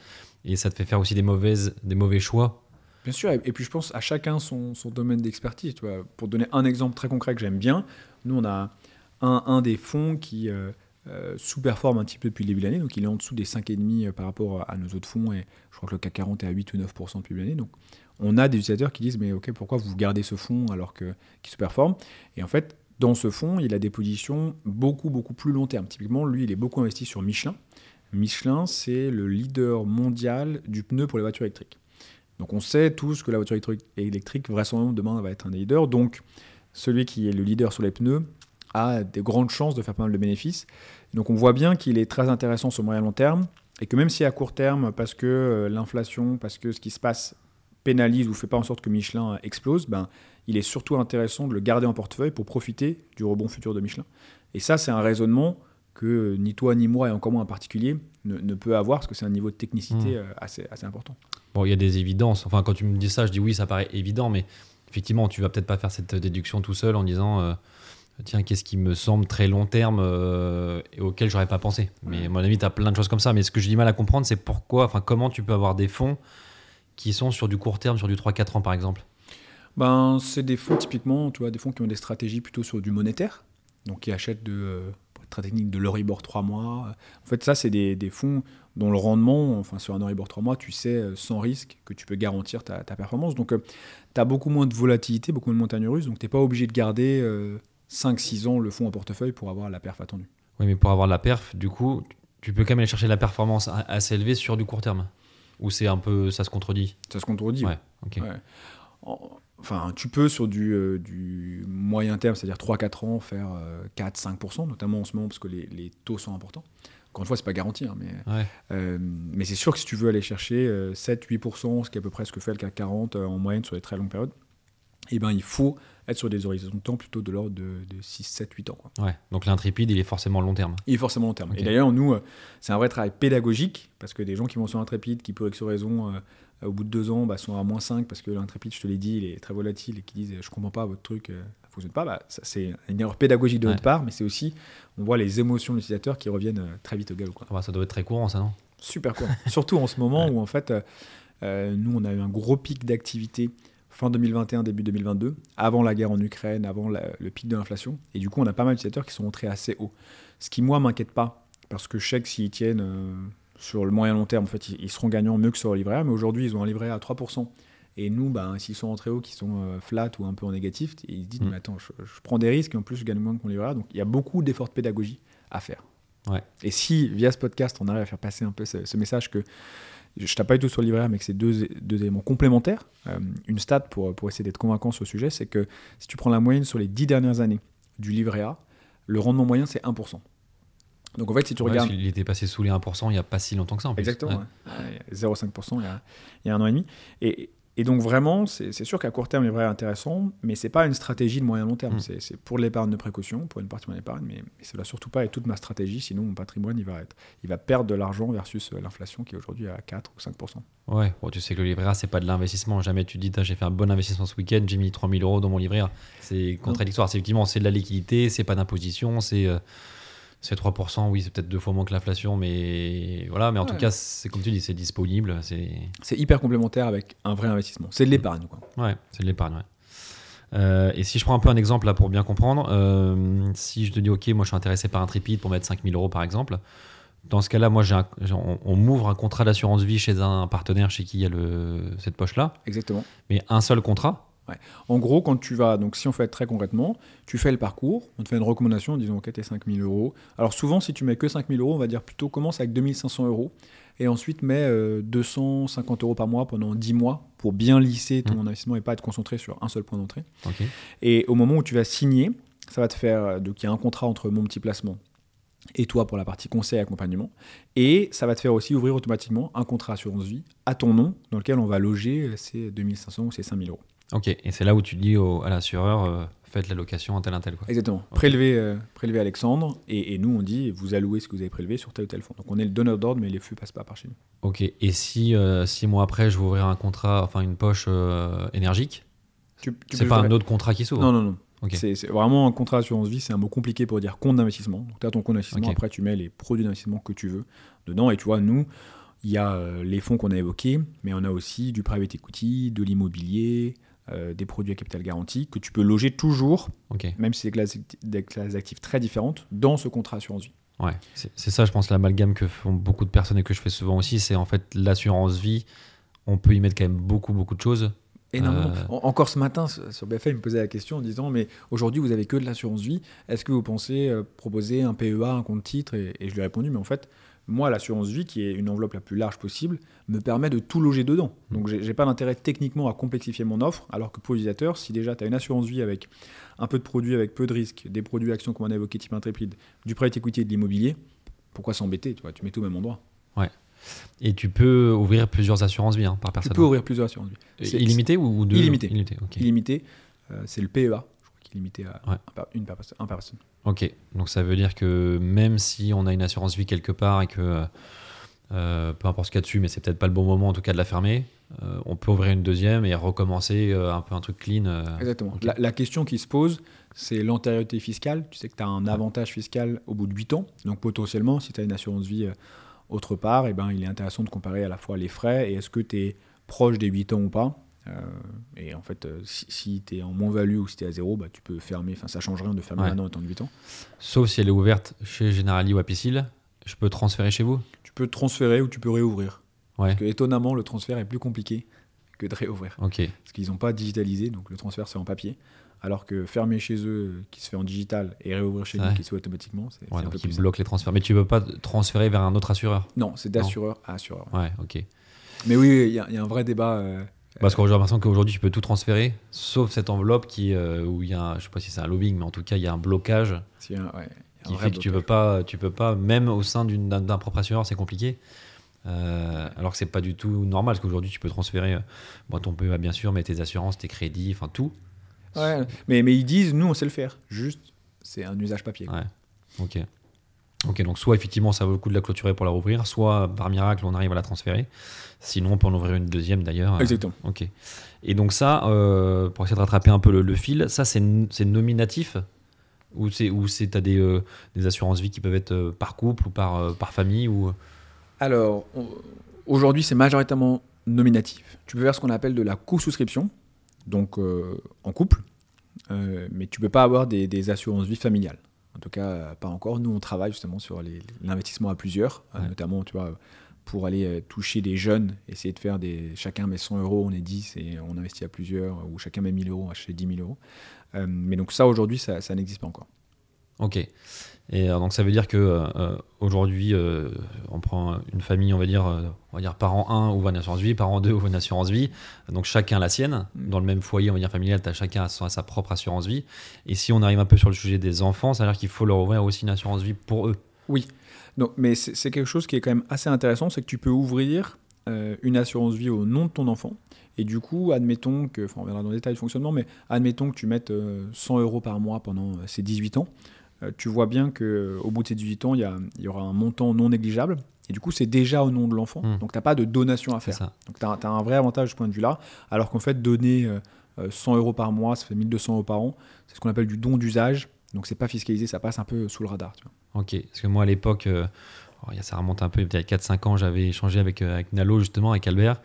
Et ça te fait faire aussi des, mauvaises, des mauvais choix. Bien sûr, et, puis je pense à chacun son, son domaine d'expertise. Pour donner un exemple très concret que j'aime bien, nous on a un, un des fonds qui euh, euh, sous-performe un petit peu depuis le début de l'année, donc il est en dessous des 5,5 euh, par rapport à, nos autres fonds, et je crois que le CAC 40 est à 8 ou 9% depuis l'année. Donc on a des utilisateurs qui disent mais ok pourquoi vous gardez ce fonds alors que qui sous-performe? Et en fait dans ce fonds il a des positions beaucoup beaucoup plus long terme. Typiquement lui il est beaucoup investi sur Michelin. Michelin c'est le leader mondial du pneu pour les voitures électriques. Donc on sait tous que la voiture électrique, vraisemblablement demain va être un des leaders. Donc celui qui est le leader sur les pneus a des grandes chances de faire pas mal de bénéfices. Donc on voit bien qu'il est très intéressant sur moyen long terme et que même si à court terme, parce que euh, l'inflation, parce que ce qui se passe pénalise ou fait pas en sorte que Michelin explose, ben, il est surtout intéressant de le garder en portefeuille pour profiter du rebond futur de Michelin. Et ça, c'est un raisonnement que ni toi ni moi, et encore moins un particulier, ne, peut avoir, parce que c'est un niveau de technicité mmh. euh, assez, assez important. Bon, il y a des évidences. Enfin, quand tu me dis ça, je dis oui, ça paraît évident, mais effectivement, tu vas peut-être pas faire cette déduction tout seul en disant euh, tiens, qu'est-ce qui me semble très long terme euh, et auquel j'aurais pas pensé. Mais à mon avis, tu as plein de choses comme ça. Mais ce que j'ai du mal à comprendre, c'est pourquoi, enfin, comment tu peux avoir des fonds qui sont sur du court terme, sur du 3-4 ans par exemple? Ben, C'est des fonds typiquement, tu vois, des fonds qui ont des stratégies plutôt sur du monétaire, donc qui achètent de, euh, pour être très technique, de l'Euribor 3 mois. En fait, ça, c'est des, des, fonds dont le rendement, enfin sur un Euribor 3 mois, tu sais euh, sans risque que tu peux garantir ta, ta performance. Donc, euh, tu as beaucoup moins de volatilité, beaucoup moins de montagnes russes, donc tu n'es pas obligé de garder 5-6 ans le fonds en portefeuille pour avoir la perf attendue. Oui, mais pour avoir la perf, du coup, tu peux quand même aller chercher la performance assez élevée sur du court terme ou c'est un peu, ça se contredit? Ça se contredit. Ouais, Enfin, tu peux sur du, euh, du moyen terme, c'est-à-dire 3-4 ans, faire 4-5%, euh, notamment en ce moment parce que les, les taux sont importants. Encore une fois, c'est pas garanti, hein, mais, euh, mais c'est sûr que si tu veux aller chercher 7-8%, ce qui est à peu près ce que fait le CAC 40 en moyenne sur les très longues périodes, eh ben, il faut être sur des horizons de temps plutôt de l'ordre de, 6, 7, 8 ans. Quoi. Ouais, donc l'intrépide, il est forcément long terme. Il est forcément long terme. Et d'ailleurs, nous, c'est un vrai travail pédagogique, parce que des gens qui vont sur l'intrépide, qui pour X raison, au bout de deux ans, bah, sont à moins 5, parce que l'intrépide, je te l'ai dit, il est très volatile, et qui disent Je comprends pas votre truc, euh, ça ne fonctionne pas. Bah, c'est une erreur pédagogique de notre part, mais c'est aussi, on voit les émotions de l'utilisateur qui reviennent très vite au galop. Quoi. Ah bah, ça doit être très courant, ça, non? Super courant. Surtout en ce moment où, en fait, nous, on a eu un gros pic d'activité fin 2021, début 2022, avant la guerre en Ukraine, avant le pic de l'inflation. Et du coup, on a pas mal d'utilisateurs qui sont rentrés assez haut. Ce qui, moi, m'inquiète pas, parce que je sais que s'ils tiennent euh, sur le moyen long terme, en fait, ils, seront gagnants mieux que sur le livret A, mais aujourd'hui, ils ont un livret à 3%. Et nous, ben, s'ils sont rentrés haut, qui sont euh, flat ou un peu en négatif, ils se disent, mm. mais attends, je, prends des risques et en plus, je gagne moins que mon livret A. Donc, il y a beaucoup d'efforts de pédagogie à faire. Ouais. Et si, via ce podcast, on arrive à faire passer un peu ce message que je tape pas du tout sur le livret mais que c'est deux, deux, éléments complémentaires. Euh, une stat pour, pour essayer d'être convaincant sur le sujet, c'est que si tu prends la moyenne sur les dix dernières années du livret A, le rendement moyen, c'est 1%. Donc en fait, si tu regardes. Il était passé sous les 1% il n'y a pas si longtemps que ça. En Exactement. 0,5% il, il, y a un an et demi. Et, et donc vraiment, c'est sûr qu'à court terme, les vrais intéressant, mais c'est pas une stratégie de moyen long terme. Mm. C'est pour l'épargne de précaution, pour une partie de mon épargne, mais, mais ça ne doit surtout pas être toute ma stratégie, sinon mon patrimoine, il va, être, il va perdre de l'argent versus euh, l'inflation qui est aujourd'hui à 4 ou 5%. Ouais, bon, tu sais que le livret A, c'est pas de l'investissement. Jamais tu dis, j'ai fait un bon investissement ce week-end, j'ai mis 3000 euros dans mon livret A. C'est contradictoire. C'est effectivement, c'est de la liquidité, c'est pas d'imposition, c'est. Euh, c'est 3%, oui, c'est peut-être deux fois moins que l'inflation, mais voilà. Mais en tout cas, c'est comme tu dis, c'est disponible. C'est hyper complémentaire avec un vrai investissement. C'est de l'épargne, quoi. Ouais, c'est de l'épargne, ouais. Euh, et si je prends un peu un exemple là pour bien comprendre, euh, si je te dis, OK, moi je suis intéressé par un tripide pour mettre 5000 euros par exemple, dans ce cas-là, moi, j'ai on, on m'ouvre un contrat d'assurance vie chez un partenaire chez qui il y a le, cette poche-là. Exactement. Mais un seul contrat en gros, quand tu vas, donc si on fait très concrètement, tu fais le parcours, on te fait une recommandation en disant ok, t'es 5000 euros. Alors souvent, si tu mets que 5000 euros, on va dire plutôt commence avec 2500 euros et ensuite mets 250 euh, euros par mois pendant 10 mois pour bien lisser ton mmh. investissement et pas être concentré sur un seul point d'entrée. Et au moment où tu vas signer, ça va te faire, euh, donc il y a un contrat entre mon petit placement et toi pour la partie conseil et accompagnement. Et ça va te faire aussi ouvrir automatiquement un contrat assurance vie à ton nom dans lequel on va loger euh, ces 2500 ou ces 5000 euros. Ok, et c'est là où tu dis à l'assureur, euh, faites la location en tel un tel. Quoi. Exactement. Prélever, euh, prélever Alexandre, et, nous on dit, vous allouez ce que vous avez prélevé sur tel ou tel fonds. Donc on est le donneur d'ordre, mais les flux passent pas par chez nous. Ok, et si euh, six mois après, je veux ouvrir un contrat, enfin une poche énergique, tu, tu c'est pas un autre contrat qui s'ouvre Non, non, non. C'est, vraiment un contrat assurance vie, c'est un mot compliqué pour dire compte d'investissement. Donc tu as ton compte d'investissement, après tu mets les produits d'investissement que tu veux dedans, et tu vois, nous, il y a les fonds qu'on a évoqués, mais on a aussi du private equity, de l'immobilier, euh, des produits à capital garanti que tu peux loger toujours, même si c'est des classes, d'actifs très différentes, dans ce contrat assurance vie. Ouais, c'est ça, je pense, l'amalgame que font beaucoup de personnes et que je fais souvent aussi, c'est en fait l'assurance vie, on peut y mettre quand même beaucoup, beaucoup de choses. Énormément. Euh, encore ce matin, sur BFM, il me posait la question en disant Mais aujourd'hui, vous avez que de l'assurance vie. Est-ce que vous pensez euh, proposer un PEA, un compte titre? Et, et, je lui ai répondu Mais en fait, moi, l'assurance vie, qui est une enveloppe la plus large possible, me permet de tout loger dedans. Donc, j'ai pas d'intérêt techniquement à complexifier mon offre, alors que pour l'utilisateur, si déjà tu as une assurance vie avec un peu de produits, avec peu de risques, des produits actions comme on a évoqué, type intrépide, du prêt equity et de l'immobilier, pourquoi s'embêter tu, vois, tu mets tout au même endroit. Ouais. Et tu peux ouvrir plusieurs assurances vie hein, par personne. Tu peux ouvrir plusieurs assurances vie. Illimité ou deux Illimité. Illimité, euh, c'est le PEA, limité à Ouais. un par- une par personne. un par personne. Ok, donc ça veut dire que même si on a une assurance vie quelque part et que euh, peu importe ce qu'il y a dessus, mais c'est peut-être pas le bon moment en tout cas de la fermer, euh, on peut ouvrir une deuxième et recommencer euh, un peu un truc clean. Exactement. La, la question qui se pose, c'est l'antériorité fiscale. Tu sais que tu as un avantage fiscal au bout de 8 ans. Donc potentiellement, si tu as une assurance vie autre part, eh ben, il est intéressant de comparer à la fois les frais et est-ce que tu es proche des 8 ans ou pas. Euh, et en fait, euh, si, tu es en moins-value ou si tu es à zéro, bah, tu peux fermer. Enfin, ça change rien de fermer Ouais. maintenant étant de 8 ans. Sauf si elle est ouverte chez Generali ou Apicil, je peux transférer chez vous? Tu peux transférer ou tu peux réouvrir. Ouais, Parce que étonnamment, le transfert est plus compliqué que de réouvrir. ok. Parce qu'ils n'ont pas digitalisé, donc le transfert c'est en papier. Alors que fermer chez eux, qui se fait en digital, et réouvrir chez nous, qui se fait automatiquement, c'est Ouais, un donc peu ils plus. bloquent les transferts. Mais tu peux pas transférer vers un autre assureur? Non, c'est d'assureur à assureur. Ouais, ok. Mais oui, il y, a il y a un vrai débat. euh, Parce que j'ai l'impression qu'aujourd'hui, tu peux tout transférer, sauf cette enveloppe qui, euh, où il y a, un- je sais pas si c'est un lobbying, mais en tout cas, il y a un blocage ouais, a qui fait que tu peux pas, tu peux pas, même au sein d'une- d'un propre assureur, c'est compliqué. Euh, alors que c'est pas du tout normal, parce qu'aujourd'hui, tu peux transférer, euh, bon, ton PEA bien sûr, mais tes assurances, tes crédits, enfin tout. Ouais, mais, mais ils disent, nous on sait le faire. Juste, c'est un usage papier. Ouais. Ok. Ok, donc soit effectivement ça vaut le coup de la clôturer pour la rouvrir, soit par miracle on arrive à la transférer. Sinon on peut en ouvrir une deuxième d'ailleurs. Exactement. Ok. Et donc ça, euh, pour essayer de rattraper un peu le, le fil, ça c'est nominatif? Ou c'est ou c'est t'as des, euh, des assurances vie qui peuvent être euh, par couple ou par par famille ou Alors, aujourd'hui, c'est majoritairement nominatif. Tu peux faire ce qu'on appelle de la co-souscription, donc en couple, mais tu peux pas avoir des, des assurances vie familiales. En tout cas, euh, pas encore. Nous, on travaille justement sur l'investissement à plusieurs, euh, Ouais. notamment, tu vois, pour aller euh, toucher des jeunes, essayer de faire des. Chacun met 100 euros, on est 10 et on investit à plusieurs, ou chacun met 1000 euros, on va acheter 10 000 euros. Euh, mais donc, ça, aujourd'hui, ça, ça n'existe pas encore. Ok. Et euh, donc ça veut dire que euh, euh, aujourd'hui, on prend une famille, on va dire, on va dire parent 1 ouvre une assurance vie, parent 2 ouvre une assurance vie. Donc chacun la sienne. Mm. Dans le même foyer, on va dire familial, as chacun sa, sa propre assurance vie. Et si on arrive un peu sur le sujet des enfants, ça veut dire qu'il faut leur ouvrir aussi une assurance vie pour eux. Donc, mais c'est quelque chose qui est quand même assez intéressant, c'est que tu peux ouvrir euh, une assurance vie au nom de ton enfant. Et du coup, admettons que, enfin on verra dans le détail du fonctionnement, mais admettons que tu mettes euh, 100 euros par mois pendant euh, ces 18 ans, tu vois bien qu'au bout de ces 18 ans, il y, a- il y aura un montant non négligeable. Et du coup, c'est déjà au nom de l'enfant. Mm. Donc, tu n'as pas de donation à faire. ça. Donc, tu as, un vrai avantage de ce point de vue-là. Alors qu'en fait, donner euh, euh, 100 euros par mois, ça fait 1200 euros par an. C'est ce qu'on appelle du don d'usage. Donc, c'est pas fiscalisé, ça passe un peu sous le radar. tu vois. Ok. Parce que moi à l'époque, euh, oh, il y a- ça remonte un peu, peut-être 4-5 ans, j'avais échangé avec, euh, avec Nalo justement, avec Albert,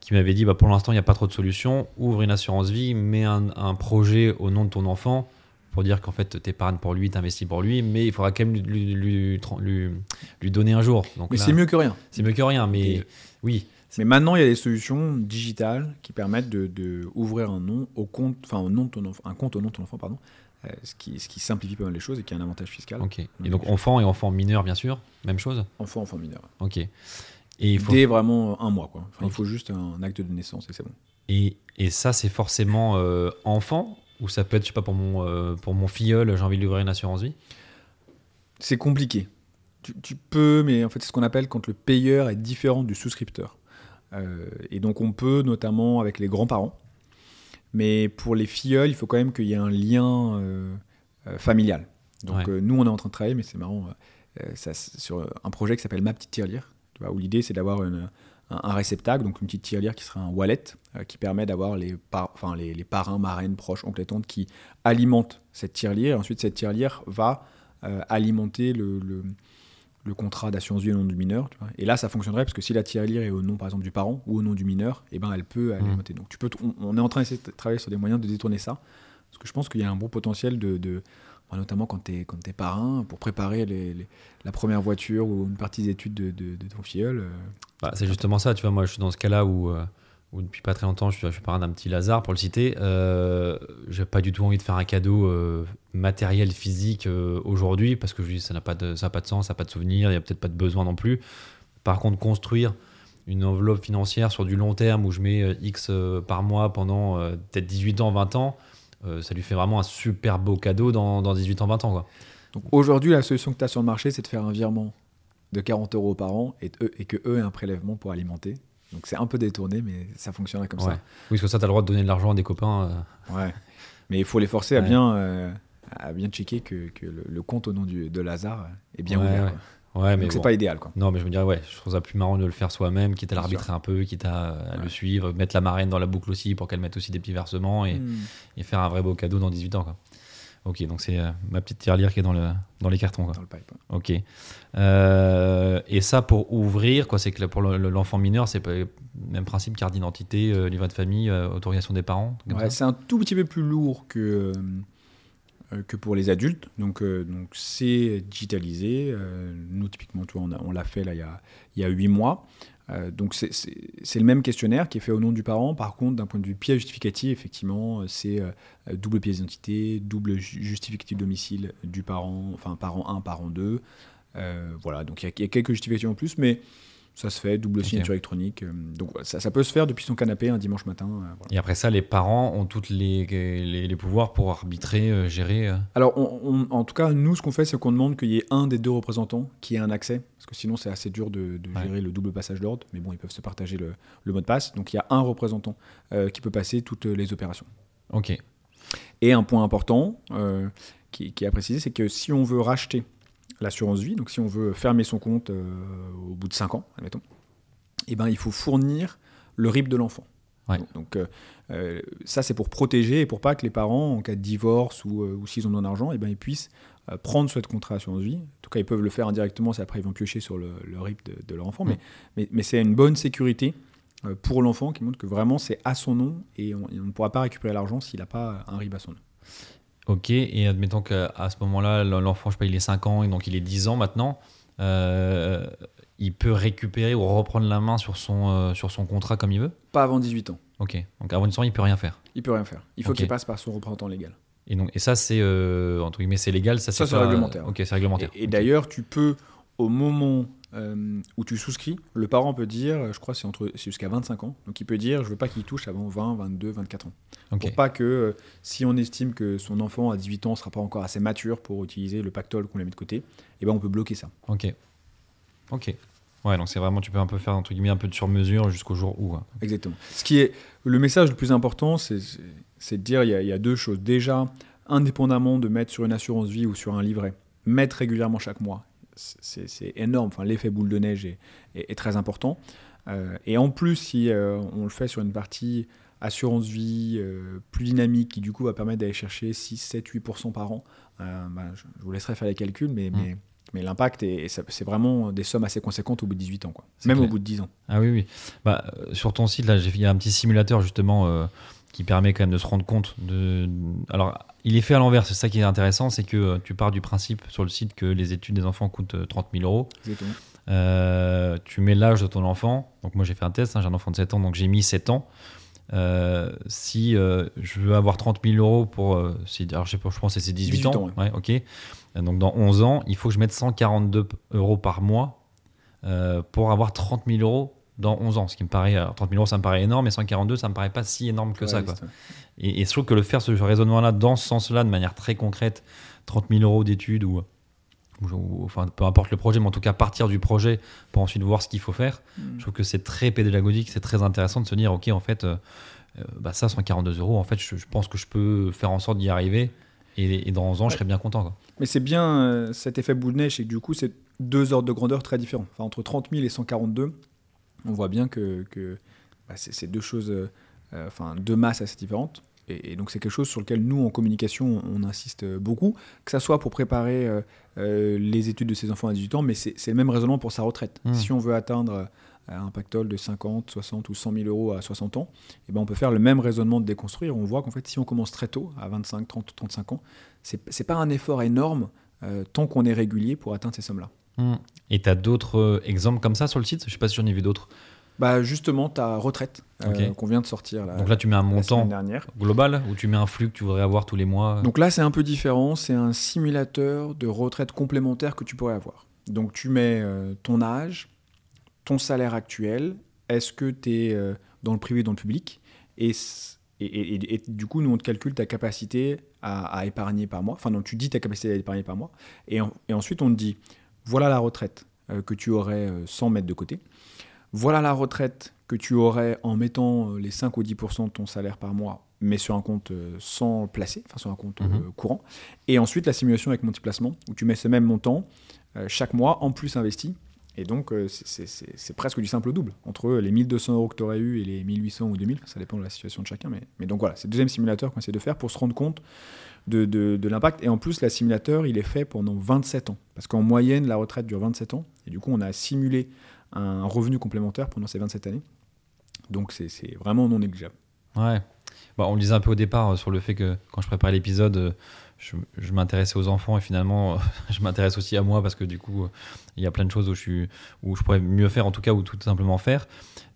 qui m'avait dit bah, pour l'instant il n'y a pas trop de solutions, ouvre une assurance vie, mets un, un projet au nom de ton enfant pour dire qu'en fait tu épargnes pour lui, tu investis pour lui, mais il faudra quand même lui, lui, lui, lui- lui donner un jour. Donc Mais c'est mieux que rien. C'est mieux que rien, mais Et- oui. Mais maintenant, il y a des solutions digitales qui permettent de, de ouvrir un nom au compte, enfin au nom de ton enfant, un compte au nom de ton enfant, pardon, euh, ce, qui, ce qui simplifie pas mal les choses et qui a un avantage fiscal. Ok. Et donc enfant et enfant mineur, bien sûr, même chose. Enfant, enfant mineur. Ok. Et il faut Dès vraiment un mois, quoi. Enfin. Il faut juste un acte de naissance et c'est bon. Et, et ça, c'est forcément euh, enfant ou ça peut être, je sais pas, pour mon, euh, pour mon filleul, j'ai envie de lui ouvrir une assurance vie C'est compliqué. Tu, tu peux, mais en fait, c'est ce qu'on appelle quand le payeur est différent du souscripteur. Euh, et donc, on peut, notamment avec les grands-parents. Mais pour les filleuls, il faut quand même qu'il y ait un lien euh, familial. Donc, Ouais. nous, on est en train de travailler, mais c'est marrant, ça, sur un projet qui s'appelle Ma petite tirelire, tu vois, où l'idée, c'est d'avoir une- un, un réceptacle, donc une petite tirelire qui serait un wallet, euh, qui permet d'avoir les, par- enfin, les, les parrains, marraines, proches, oncles et tantes qui alimentent cette tirelire. Ensuite, cette tirelire va euh, alimenter le, le- le contrat d'assurance vie au nom du mineur. tu vois. Et là, ça fonctionnerait parce que si la tirelire est au nom, par exemple, du parent ou au nom du mineur, eh ben, elle peut alimenter. Donc, tu peux, on, on est en train d'essayer de travailler sur des moyens de détourner ça. Parce que je pense qu'il y a un bon potentiel de. de- notamment quand tu es, t'es parrain, pour préparer la première voiture ou une partie des études de, ton filleul. euh, Bah, c'est justement ça, tu vois, moi je suis dans ce cas-là où, euh, depuis pas très longtemps je suis, parrain d'un petit Lazare pour le citer. Euh, j'ai pas du tout envie de faire un cadeau euh, matériel, physique aujourd'hui parce que je dis ça n'a pas pas de sens, ça n'a pas de souvenir, il n'y a peut-être pas de besoin non plus. Par contre, construire une enveloppe financière sur du long terme où je mets X par mois pendant peut-être 18 ans, 20 ans, ça lui fait vraiment un super beau cadeau dans, dans 18 ans, 20 ans. Quoi. Donc aujourd'hui, la solution que tu as sur le marché, c'est de faire un virement de 40 euros par an et, eux- et que eux aient un prélèvement pour alimenter. Donc c'est un peu détourné, mais ça fonctionnerait comme Ouais. Oui, parce que ça, tu as le droit de donner de l'argent à des copains. euh, ça. Ouais. Mais il faut les forcer à bien, euh, à bien checker que, que le, le compte au nom du, de Lazare est bien ouvert. Ouais. mais c'est bon. pas idéal. Quoi. Non, mais je me dirais, ouais, je trouve ça plus marrant de le faire soi-même, quitte à l'arbitrer un peu, quitte à, à le suivre, mettre la marraine dans la boucle aussi pour qu'elle mette aussi des petits versements et, Hmm. et faire un vrai beau cadeau dans 18 ans. Quoi. Ok, donc c'est euh, ma petite tirelire qui est dans, le, dans les cartons. Quoi. Dans le pipe. ouais. Ok. Euh, et ça, pour ouvrir, quoi, c'est que pour le- le- l'enfant mineur, c'est le même principe carte d'identité, euh, livret de famille, euh, autorisation des parents. Ouais, c'est un tout petit peu plus lourd que, que pour les adultes. Donc, euh, donc c'est digitalisé. Euh, nous, typiquement, tu vois, on, l'a fait là, il y a, il y a 8 mois. Euh, donc c'est- le même questionnaire qui est fait au nom du parent. Par contre, d'un point de vue pièce justificatif, effectivement, euh, c'est euh, double pièce d'identité, double ju- justificatif domicile du parent, enfin parent 1, parent 2. Euh, voilà, donc il y, a- il y a quelques justifications en plus, mais ça se fait, double signature électronique. euh, donc ça, ça peut se faire depuis son canapé un dimanche matin. euh, voilà. Et après ça, les parents ont tous les, les, les pouvoirs pour arbitrer, euh, gérer. euh. Alors, on- on- en tout cas, nous, ce qu'on fait, c'est qu'on demande qu'il y ait un des deux représentants qui ait un accès, parce que sinon, c'est assez dur de, de Ouais. gérer le double passage d'ordre. Mais bon, ils peuvent se partager le, le mot de passe. Donc, il y a un représentant euh, qui peut passer toutes les opérations. Ok. Et un point important qui, qui est à préciser, c'est que si on veut racheter l'assurance vie, donc si on veut fermer son compte euh, au bout de 5 ans, admettons, eh ben, il faut fournir le RIB de l'enfant. Ouais. Donc, euh, euh, ça, c'est pour protéger et pour pas que les parents, en cas de divorce ou, ou s'ils ont besoin d'argent, eh ben, ils puissent prendre ce contrat assurance vie. En tout cas, ils peuvent le faire indirectement, c'est après ils vont piocher sur le, le RIB de, de leur enfant. Mais, mais, mais c'est une bonne sécurité pour l'enfant qui montre que vraiment c'est à son nom et on, et on ne pourra pas récupérer l'argent s'il n'a pas un RIB à son nom. Ok, et admettons qu'à ce moment-là, l'enfant, je sais pas, il est 5 ans et donc il est 10 ans maintenant, euh, il peut récupérer ou reprendre la main sur son, euh, sur son contrat comme il veut? Pas avant 18 ans. Ok, donc avant 10 ans, il peut rien faire. Il peut rien faire. Il faut qu'il passe par son représentant légal. Et, donc, et ça, c'est euh, entre guillemets, c'est légal Ça, Ça, c'est pas- réglementaire. Ok, c'est réglementaire. Et, d'ailleurs, tu peux, au moment euh, où tu souscris, le parent peut dire, je crois c'est entre c'est jusqu'à 25 ans, donc il peut dire, je veux pas qu'il touche avant 20, 22, 24 ans. Ok. Pour pas que, euh, si on estime que son enfant à 18 ans ne sera pas encore assez mature pour utiliser le pactole qu'on lui a mis de côté, eh ben on peut bloquer ça. Ok. Ok. Ouais, donc c'est vraiment, tu peux un peu faire, entre guillemets, un peu de sur-mesure jusqu'au jour où. quoi. Exactement. Ce qui est le message le plus important, c'est c'est de dire il y, a, il y a deux choses. Déjà, indépendamment de mettre sur une assurance vie ou sur un livret, mettre régulièrement chaque mois, c'est énorme. Enfin, l'effet boule de neige est, est- est très important. Euh, et en plus, si euh, on le fait sur une partie assurance vie euh, plus dynamique, qui du coup va permettre d'aller chercher 6, 7, 8% par an, bah, je, je vous laisserai faire les calculs, mais, Mm. mais, mais l'impact, c'est vraiment des sommes assez conséquentes au bout de 18 ans. Quoi. Même clair. au bout de 10 ans. Ah oui, oui. Bah, sur ton site, là, j'ai fait- il y a un petit simulateur justement qui permet quand même de se rendre compte de. Alors, il est fait à l'envers, c'est ça qui est intéressant, c'est que euh, tu pars du principe sur le site que les études des enfants coûtent euh, 30 000 euros. Exactement. Euh, tu mets l'âge de ton enfant. Donc, moi, j'ai fait un test, hein, j'ai un enfant de 7 ans, donc j'ai mis 7 ans. Euh, si euh, je veux avoir 30 000 euros pour. euh, si- alors, je sais pas, je pense que c'est 18, 18 ans. ans, ouais, ok. Euh, Donc, dans 11 ans, il faut que je mette 142 euros par mois euh, pour avoir 30 000 euros dans 11 ans. Ce qui me paraît. alors, 30 000 euros, ça me paraît énorme, mais 142, ça me paraît pas si énorme que ça. Quoi. Et, et je trouve que le faire ce raisonnement-là, dans ce sens-là, de manière très concrète, 30 000 euros d'études ou, ou- ou- enfin peu importe le projet, mais en tout cas partir du projet pour ensuite voir ce qu'il faut faire, Mm. je trouve que c'est très pédagogique, c'est très intéressant de se dire, ok, en fait, euh, euh, bah ça, 142 euros, en fait, je, je pense que je peux faire en sorte d'y arriver. Et, et dans 11 ans, je serais bien content. Quoi. Mais c'est bien euh, cet effet boule de neige, que du coup, c'est deux ordres de grandeur très différents. Enfin, entre 30 000 et 142, on voit bien que, que bah, c'est deux choses, euh, euh, enfin, deux masses assez différentes. Et, et donc, c'est quelque chose sur lequel nous, en communication, on, on insiste beaucoup, que ça soit pour préparer euh, les études de ses enfants à 18 ans, mais c'est le même raisonnement pour sa retraite. Mmh. Si on veut atteindre un pactole de 50, 60 ou 100 000 euros à 60 ans, eh ben, on peut faire le même raisonnement de déconstruire. On voit qu'en fait, si on commence très tôt, à 25, 30, 35 ans, c'est c'est pas un effort énorme euh, tant qu'on est régulier pour atteindre ces sommes-là. Et tu as d'autres euh, exemples comme ça sur le site? Je sais pas si j'en ai vu d'autres. Bah justement, ta retraite euh, qu'on vient de sortir là, Donc là, tu mets un montant global ou tu mets un flux que tu voudrais avoir tous les mois? Donc là, c'est un peu différent. C'est un simulateur de retraite complémentaire que tu pourrais avoir. Donc tu mets euh, ton âge, ton salaire actuel, est-ce que tu es euh, dans le privé ou dans le public? Et, et, et- et- du coup, nous, on te calcule ta capacité à, à épargner par mois. Enfin, non, tu dis ta capacité à épargner par mois. Et, en- et ensuite, on te dit, voilà la retraite euh, que tu aurais euh, sans mettre de côté. Voilà la retraite que tu aurais en mettant euh, les 5 ou 10% de ton salaire par mois, mais sur un compte euh, sans placer, enfin sur un compte euh, Mhm. courant. Et ensuite la simulation avec multiplacement, où tu mets ce même montant euh, chaque mois en plus investi. Et donc euh, c'est- presque du simple double. Entre les 1200 euros que tu aurais eu et les 1800 ou 2000, ça dépend de la situation de chacun. Mais, mais donc voilà, c'est le deuxième simulateur qu'on essaie de faire pour se rendre compte de, l'impact. Et en plus, la simulateur, il est fait pendant 27 ans. Parce qu'en moyenne, la retraite dure 27 ans. Et du coup, on a simulé un revenu complémentaire pendant ces 27 années. Donc c'est vraiment non négligeable. Ouais. Bah, on le disait un peu au départ euh, sur le fait que quand je préparais l'épisode, euh, je, m'intéressais aux enfants et finalement, euh, je m'intéresse aussi à moi parce que du coup, il y a plein de choses où je, où je pourrais mieux faire en tout cas ou tout simplement faire.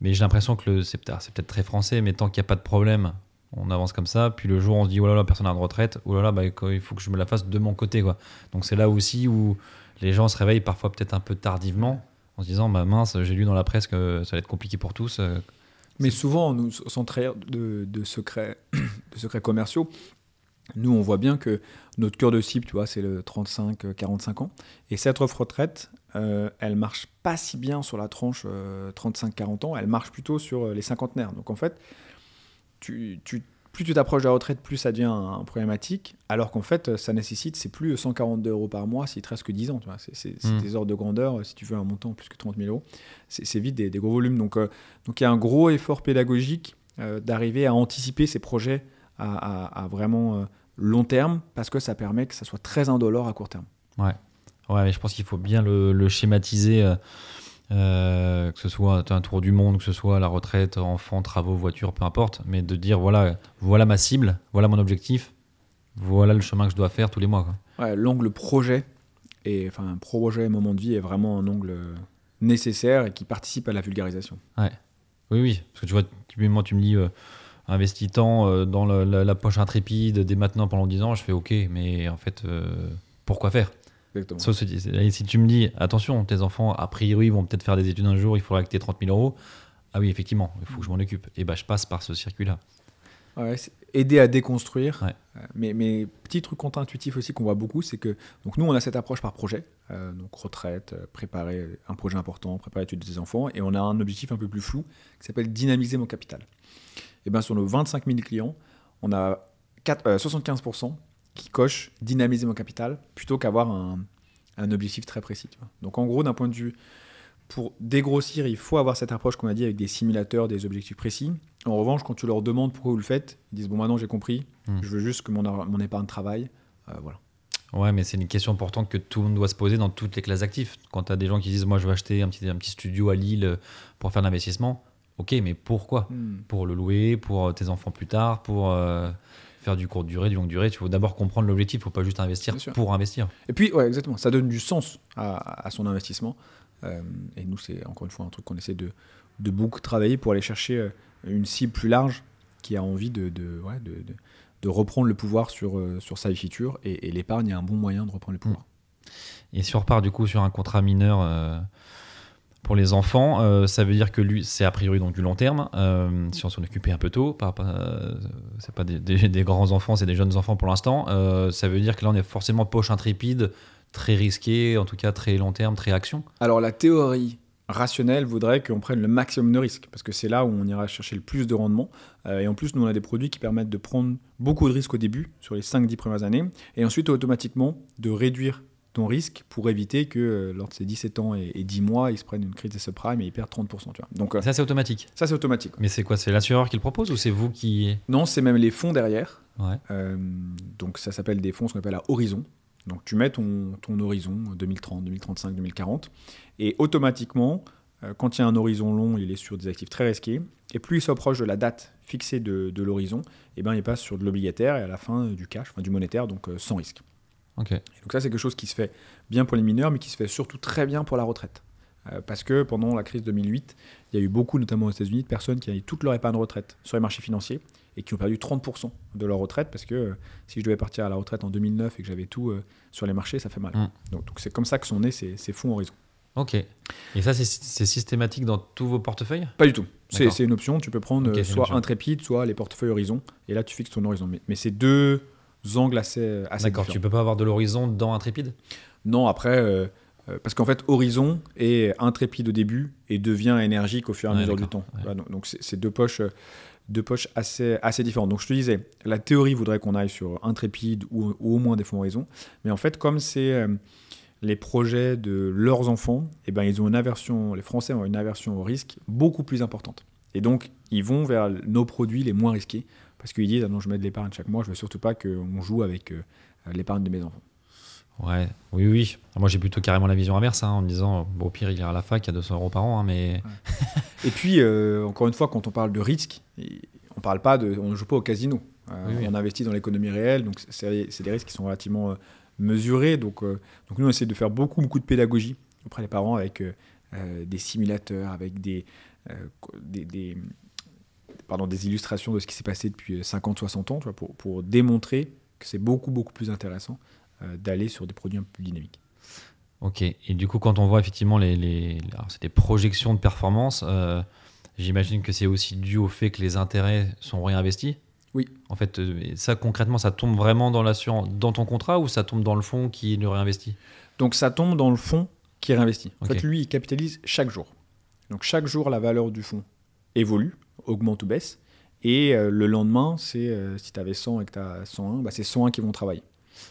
Mais j'ai l'impression que c'est peut-être très français, mais tant qu'il n'y a pas de problème, on avance comme ça. Puis le jour on se dit, oh là là, personne n'a de retraite, oh là là, bah, il faut que je me la fasse de mon côté. Quoi. Donc c'est là aussi où les gens se réveillent parfois peut-être un peu tardivement en se disant, bah mince, j'ai lu dans la presse que ça va être compliqué pour tous. euh, Mais souvent, nous, sans trahir de, de secrets, de secrets commerciaux, nous, on voit bien que notre cœur de cible, tu vois, c'est le 35-45 ans. Et cette offre retraite, euh, elle marche pas si bien sur la tranche euh, 35-40 ans, elle marche plutôt sur euh, les cinquantenaires. Donc en fait, tu, tu- plus tu t'approches de la retraite, plus ça devient un, un problématique, alors qu'en fait, ça nécessite, c'est plus 142 euros par mois s'il te reste que 10 ans. C'est c'est- c'est Mm. des ordres de grandeur, si tu veux un montant plus que 30 000 euros, c'est vite des, des gros volumes. Donc euh, donc il y a un gros effort pédagogique euh, d'arriver à anticiper ces projets à, à- à vraiment euh, long terme, parce que ça permet que ça soit très indolore à court terme. Ouais, mais je pense qu'il faut bien le, le schématiser, euh, que ce soit un tour du monde, que ce soit la retraite, enfants, travaux, voitures, peu importe, mais de dire voilà, voilà ma cible, voilà mon objectif, voilà le chemin que je dois faire tous les mois. Ouais, L'angle projet, et, enfin projet moment de vie est vraiment un angle euh, nécessaire et qui participe à la vulgarisation. Oui, oui, parce que tu vois, typiquement, tu me dis euh, investis tant euh, dans le- la, la poche intrépide dès maintenant pendant 10 ans, je fais ok, mais en fait, pourquoi faire? Exactement. Si, et si tu me dis, attention, tes enfants, a priori, vont peut-être faire des études un jour, il faudra que tu aies 30 000 euros. Ah oui, effectivement, il faut que je m'en occupe. Et bah, je passe par ce circuit-là. Ouais, aider à déconstruire. Ouais. Euh, Mais, mais petit truc contre-intuitif aussi qu'on voit beaucoup, c'est que donc nous on a cette approche par projet, euh, donc retraite, euh, préparer un projet important, préparer l'étude des enfants, et on a un objectif un peu plus flou qui s'appelle dynamiser mon capital. Et bien sur nos 25 000 clients, on a 4, euh, 75% qui cochent dynamiser mon capital plutôt qu'avoir un, un objectif très précis. tu vois. Donc en gros, d'un point de vue pour dégrossir, il faut avoir cette approche qu'on a dit avec des simulateurs, des objectifs précis. En revanche, quand tu leur demandes pourquoi vous le faites, ils disent bon maintenant j'ai compris, Hmm. je veux juste que mon, mon épargne travaille. Euh, voilà. Ouais, mais c'est une question importante que tout le monde doit se poser dans toutes les classes d'actifs. Quand tu as des gens qui disent, moi, je vais acheter un petit, un petit studio à Lille euh, pour faire de l'investissement, ok, mais pourquoi? Pour le louer, pour euh, tes enfants plus tard, pour euh, faire du court durée, du longue durée. Il faut d'abord comprendre l'objectif, il faut pas juste investir pour investir. Et puis, ouais, exactement, ça donne du sens à, à son investissement. Euh, et nous, c'est encore une fois un truc qu'on essaie de, de beaucoup travailler pour aller chercher euh, une cible plus large qui a envie de, de, ouais, de, reprendre le pouvoir sur, euh, sur sa vie future. Et, et l'épargne est un bon moyen de reprendre le pouvoir. Et si on repart du coup sur un contrat mineur euh, pour les enfants, euh, ça veut dire que c'est a priori donc du long terme. euh, si on s'en occupait un peu tôt, pas, pas, euh, c'est pas des, des- grands enfants, c'est des jeunes enfants pour l'instant. ça veut dire que là, on est forcément poche intrépide, très risqué, en tout cas très long terme, très action. Alors la théorie rationnelle voudrait qu'on prenne le maximum de risques, parce que c'est là où on ira chercher le plus de rendement. Et en plus, nous, on a des produits qui permettent de prendre beaucoup de risques au début, sur les 5-10 premières années, et ensuite automatiquement de réduire ton risque pour éviter que euh, lors de ces 17 ans et, et 10 mois, ils se prennent une crise des subprimes et ils perdent 30%. Tu vois. Donc euh, Ça, c'est automatique. ça, c'est automatique. Mais c'est quoi C'est l'assureur qui le propose ou c'est vous qui. Non, c'est même les fonds derrière. Ouais. Euh, donc ça s'appelle des fonds, ce qu'on appelle à horizon. Donc tu mets ton, ton horizon 2030, 2035, 2040, et automatiquement, quand il y a un horizon long, il est sur des actifs très risqués, et plus il s'approche de la date fixée de, de l'horizon, et ben il passe sur de l'obligataire et à la fin du cash, enfin du monétaire, donc sans risque. Et donc ça c'est quelque chose qui se fait bien pour les mineurs, mais qui se fait surtout très bien pour la retraite. Euh, parce que pendant la crise 2008, il y a eu beaucoup, notamment aux États-Unis, de personnes qui avaient toute leur épargne retraite sur les marchés financiers et qui ont perdu 30% de leur retraite parce que euh, si je devais partir à la retraite en 2009 et que j'avais tout euh, sur les marchés, ça fait mal. Mm. Donc c'est comme ça que sont nés ces, ces fonds horizon. Ok. Et ça, c'est systématique dans tous vos portefeuilles? Pas du tout. C'est une option. Tu peux prendre Ok, c'est une soit intrépide, soit les portefeuilles horizon. Et là, tu fixes ton horizon. Mais, mais c'est deux angles assez, assez D'accord. Tu peux pas avoir de l'horizon dans Intrépide? Non, après, euh, Euh, parce qu'en fait, Horizon est intrépide au début et devient énergique au fur et à Ouais, mesure du temps. ouais. Voilà, donc c'est deux poches, euh, deux poches assez, assez différentes. Donc je te disais, la théorie voudrait qu'on aille sur intrépide ou, ou au moins des fonds Horizon. Mais en fait, comme c'est euh, les projets de leurs enfants, eh ben, ils ont une aversion, les Français ont une aversion au risque beaucoup plus importante. Et donc, ils vont vers nos produits les moins risqués parce qu'ils disent ah non, je mets de l'épargne chaque mois, je veux surtout pas qu'on joue avec euh, l'épargne de mes enfants. Ouais, oui, oui. Moi, j'ai plutôt carrément la vision inverse, hein, en me disant, bon, au pire, il ira à la fac, il y a 200 euros par an, hein, mais Et puis, euh, encore une fois, quand on parle de risque, on parle pas de, on ne joue pas au casino. Euh, Oui, oui. On investit dans l'économie réelle, donc c'est des risques qui sont relativement euh, mesurés. Donc, donc nous, on essaie de faire beaucoup, beaucoup de pédagogie auprès des parents avec des simulateurs, avec des, co- des, des- pardon, des illustrations de ce qui s'est passé depuis 50-60 ans, tu vois, pour, pour démontrer que c'est beaucoup, beaucoup plus intéressant euh, d'aller sur des produits un peu plus dynamiques. Ok, et du coup, quand on voit effectivement les, les alors, c'est des projections de performance, euh, j'imagine que c'est aussi dû au fait que les intérêts sont réinvestis? Oui. En fait, euh, ça concrètement, ça tombe vraiment dans l'assurance, dans ton contrat ou ça tombe dans le fonds qui le réinvestit? Donc ça tombe dans le fonds qui réinvestit. En fait, lui, il capitalise chaque jour. Donc chaque jour, la valeur du fonds évolue, augmente ou baisse. Et euh, le lendemain, c'est euh, si tu avais 100 et que tu as 101, bah, c'est 101 qui vont travailler.